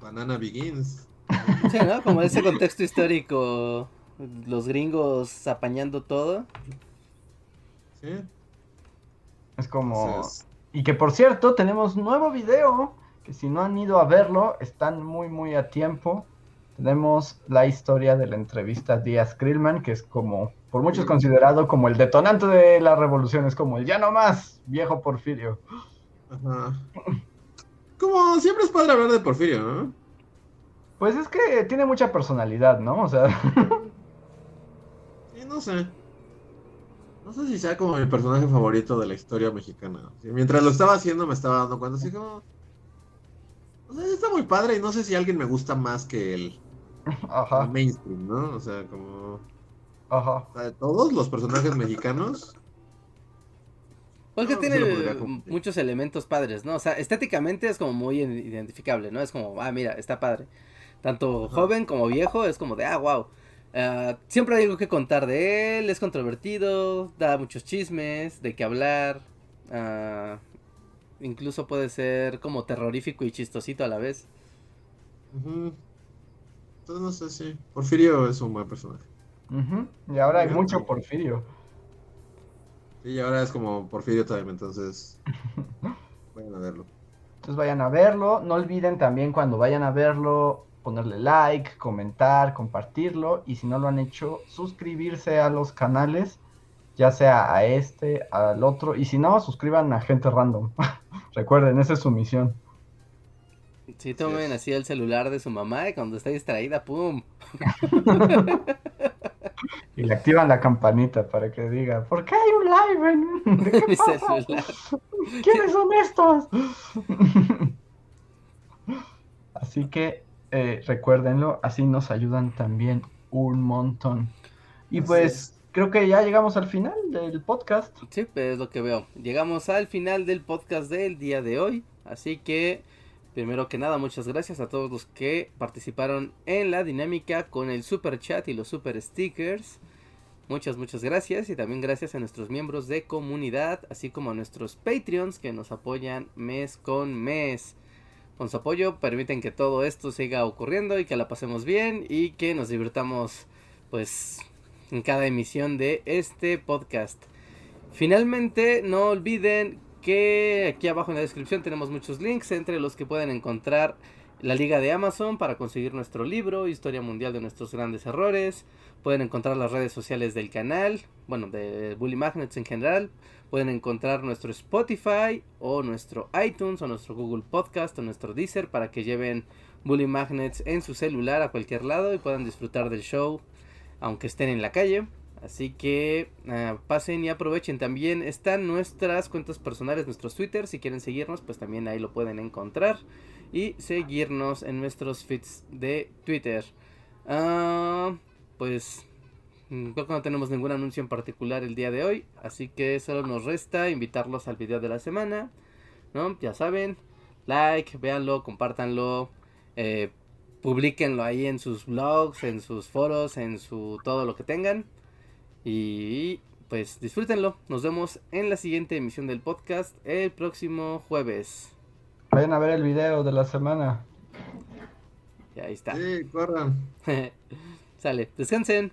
Banana Begins. Sí, ¿no? Como ese contexto histórico, los gringos apañando todo. ¿Sí? Es como... Entonces, Y que por cierto, tenemos nuevo video, que si no han ido a verlo, están muy muy a tiempo. Tenemos la historia de la entrevista a Díaz Krillman, que es como, por muchos considerado como el detonante de la revolución, es como el ya no más, viejo Porfirio. ajá. Como siempre es padre hablar de Porfirio, ¿no? Pues es que tiene mucha personalidad, ¿no? O sea, Sí, no sé. No sé si sea como mi personaje favorito de la historia mexicana. Sí, mientras lo estaba haciendo me estaba dando cuenta, así como... O sea, está muy padre y no sé si alguien me gusta más que el, el ajá, mainstream, ¿no? O sea, como... ajá. O sea, de todos los personajes mexicanos. Porque No, tiene muchos elementos padres, ¿no? O sea, estéticamente es como muy identificable, ¿no? Es como, ah, mira, está padre. Tanto Ajá. joven como viejo es como de, ah, wow. Siempre hay algo que contar de él, es controvertido, da muchos chismes, de qué hablar. ah, incluso puede ser como terrorífico y chistosito a la vez. Entonces no sé si. Porfirio es un buen personaje. Y ahora hay mucho. Porfirio. Sí, y ahora es como Porfirio Time, entonces. Vayan a verlo. Entonces vayan a verlo. No olviden también cuando vayan a verlo ponerle like, comentar, compartirlo. Y si no lo han hecho, suscribirse a los canales. Ya sea a este, al otro. Y si no, suscriban a gente random. Recuerden, esa es su misión. Si tomen así el celular de su mamá y cuando está distraída, ¡pum! Y le activan la campanita para que diga, ¿por qué hay un live? en- ¿De qué pasa? ¿Quiénes son estos? Así que eh, recuérdenlo, así nos ayudan también un montón. Y Así pues es. creo que ya llegamos al final del podcast. Sí, pues es lo que veo. Llegamos al final del podcast del día de hoy. Así que, primero que nada, muchas gracias a todos los que participaron en la dinámica con el super chat y los super stickers. Muchas, muchas gracias. Y también gracias a nuestros miembros de comunidad, así como a nuestros Patreons que nos apoyan mes con mes. Con su apoyo permiten que todo esto siga ocurriendo y que la pasemos bien y que nos divirtamos, pues, en cada emisión de este podcast. Finalmente, no olviden que aquí abajo en la descripción tenemos muchos links entre los que pueden encontrar la liga de Amazon para conseguir nuestro libro, Historia Mundial de nuestros grandes errores. Pueden encontrar las redes sociales del canal, bueno, de Bully Magnets en general. Pueden encontrar nuestro Spotify o nuestro iTunes o nuestro Google Podcast o nuestro Deezer para que lleven Bully Magnets en su celular a cualquier lado y puedan disfrutar del show aunque estén en la calle. Así que ah, pasen y aprovechen. También están nuestras cuentas personales, nuestros Twitter. Si quieren seguirnos, pues también ahí lo pueden encontrar. Y seguirnos en nuestros feeds de Twitter. Ah, pues creo que no tenemos ningún anuncio en particular el día de hoy. Así que solo nos resta invitarlos al video de la semana. ¿No? Ya saben. Like, véanlo, compártanlo. Eh, Publíquenlo ahí en sus blogs, en sus foros, en su todo lo que tengan. Y pues disfrútenlo. Nos vemos en la siguiente emisión del podcast el próximo jueves. Vayan a ver el video de la semana. Y ahí está. Sí, corran. Sale, descansen.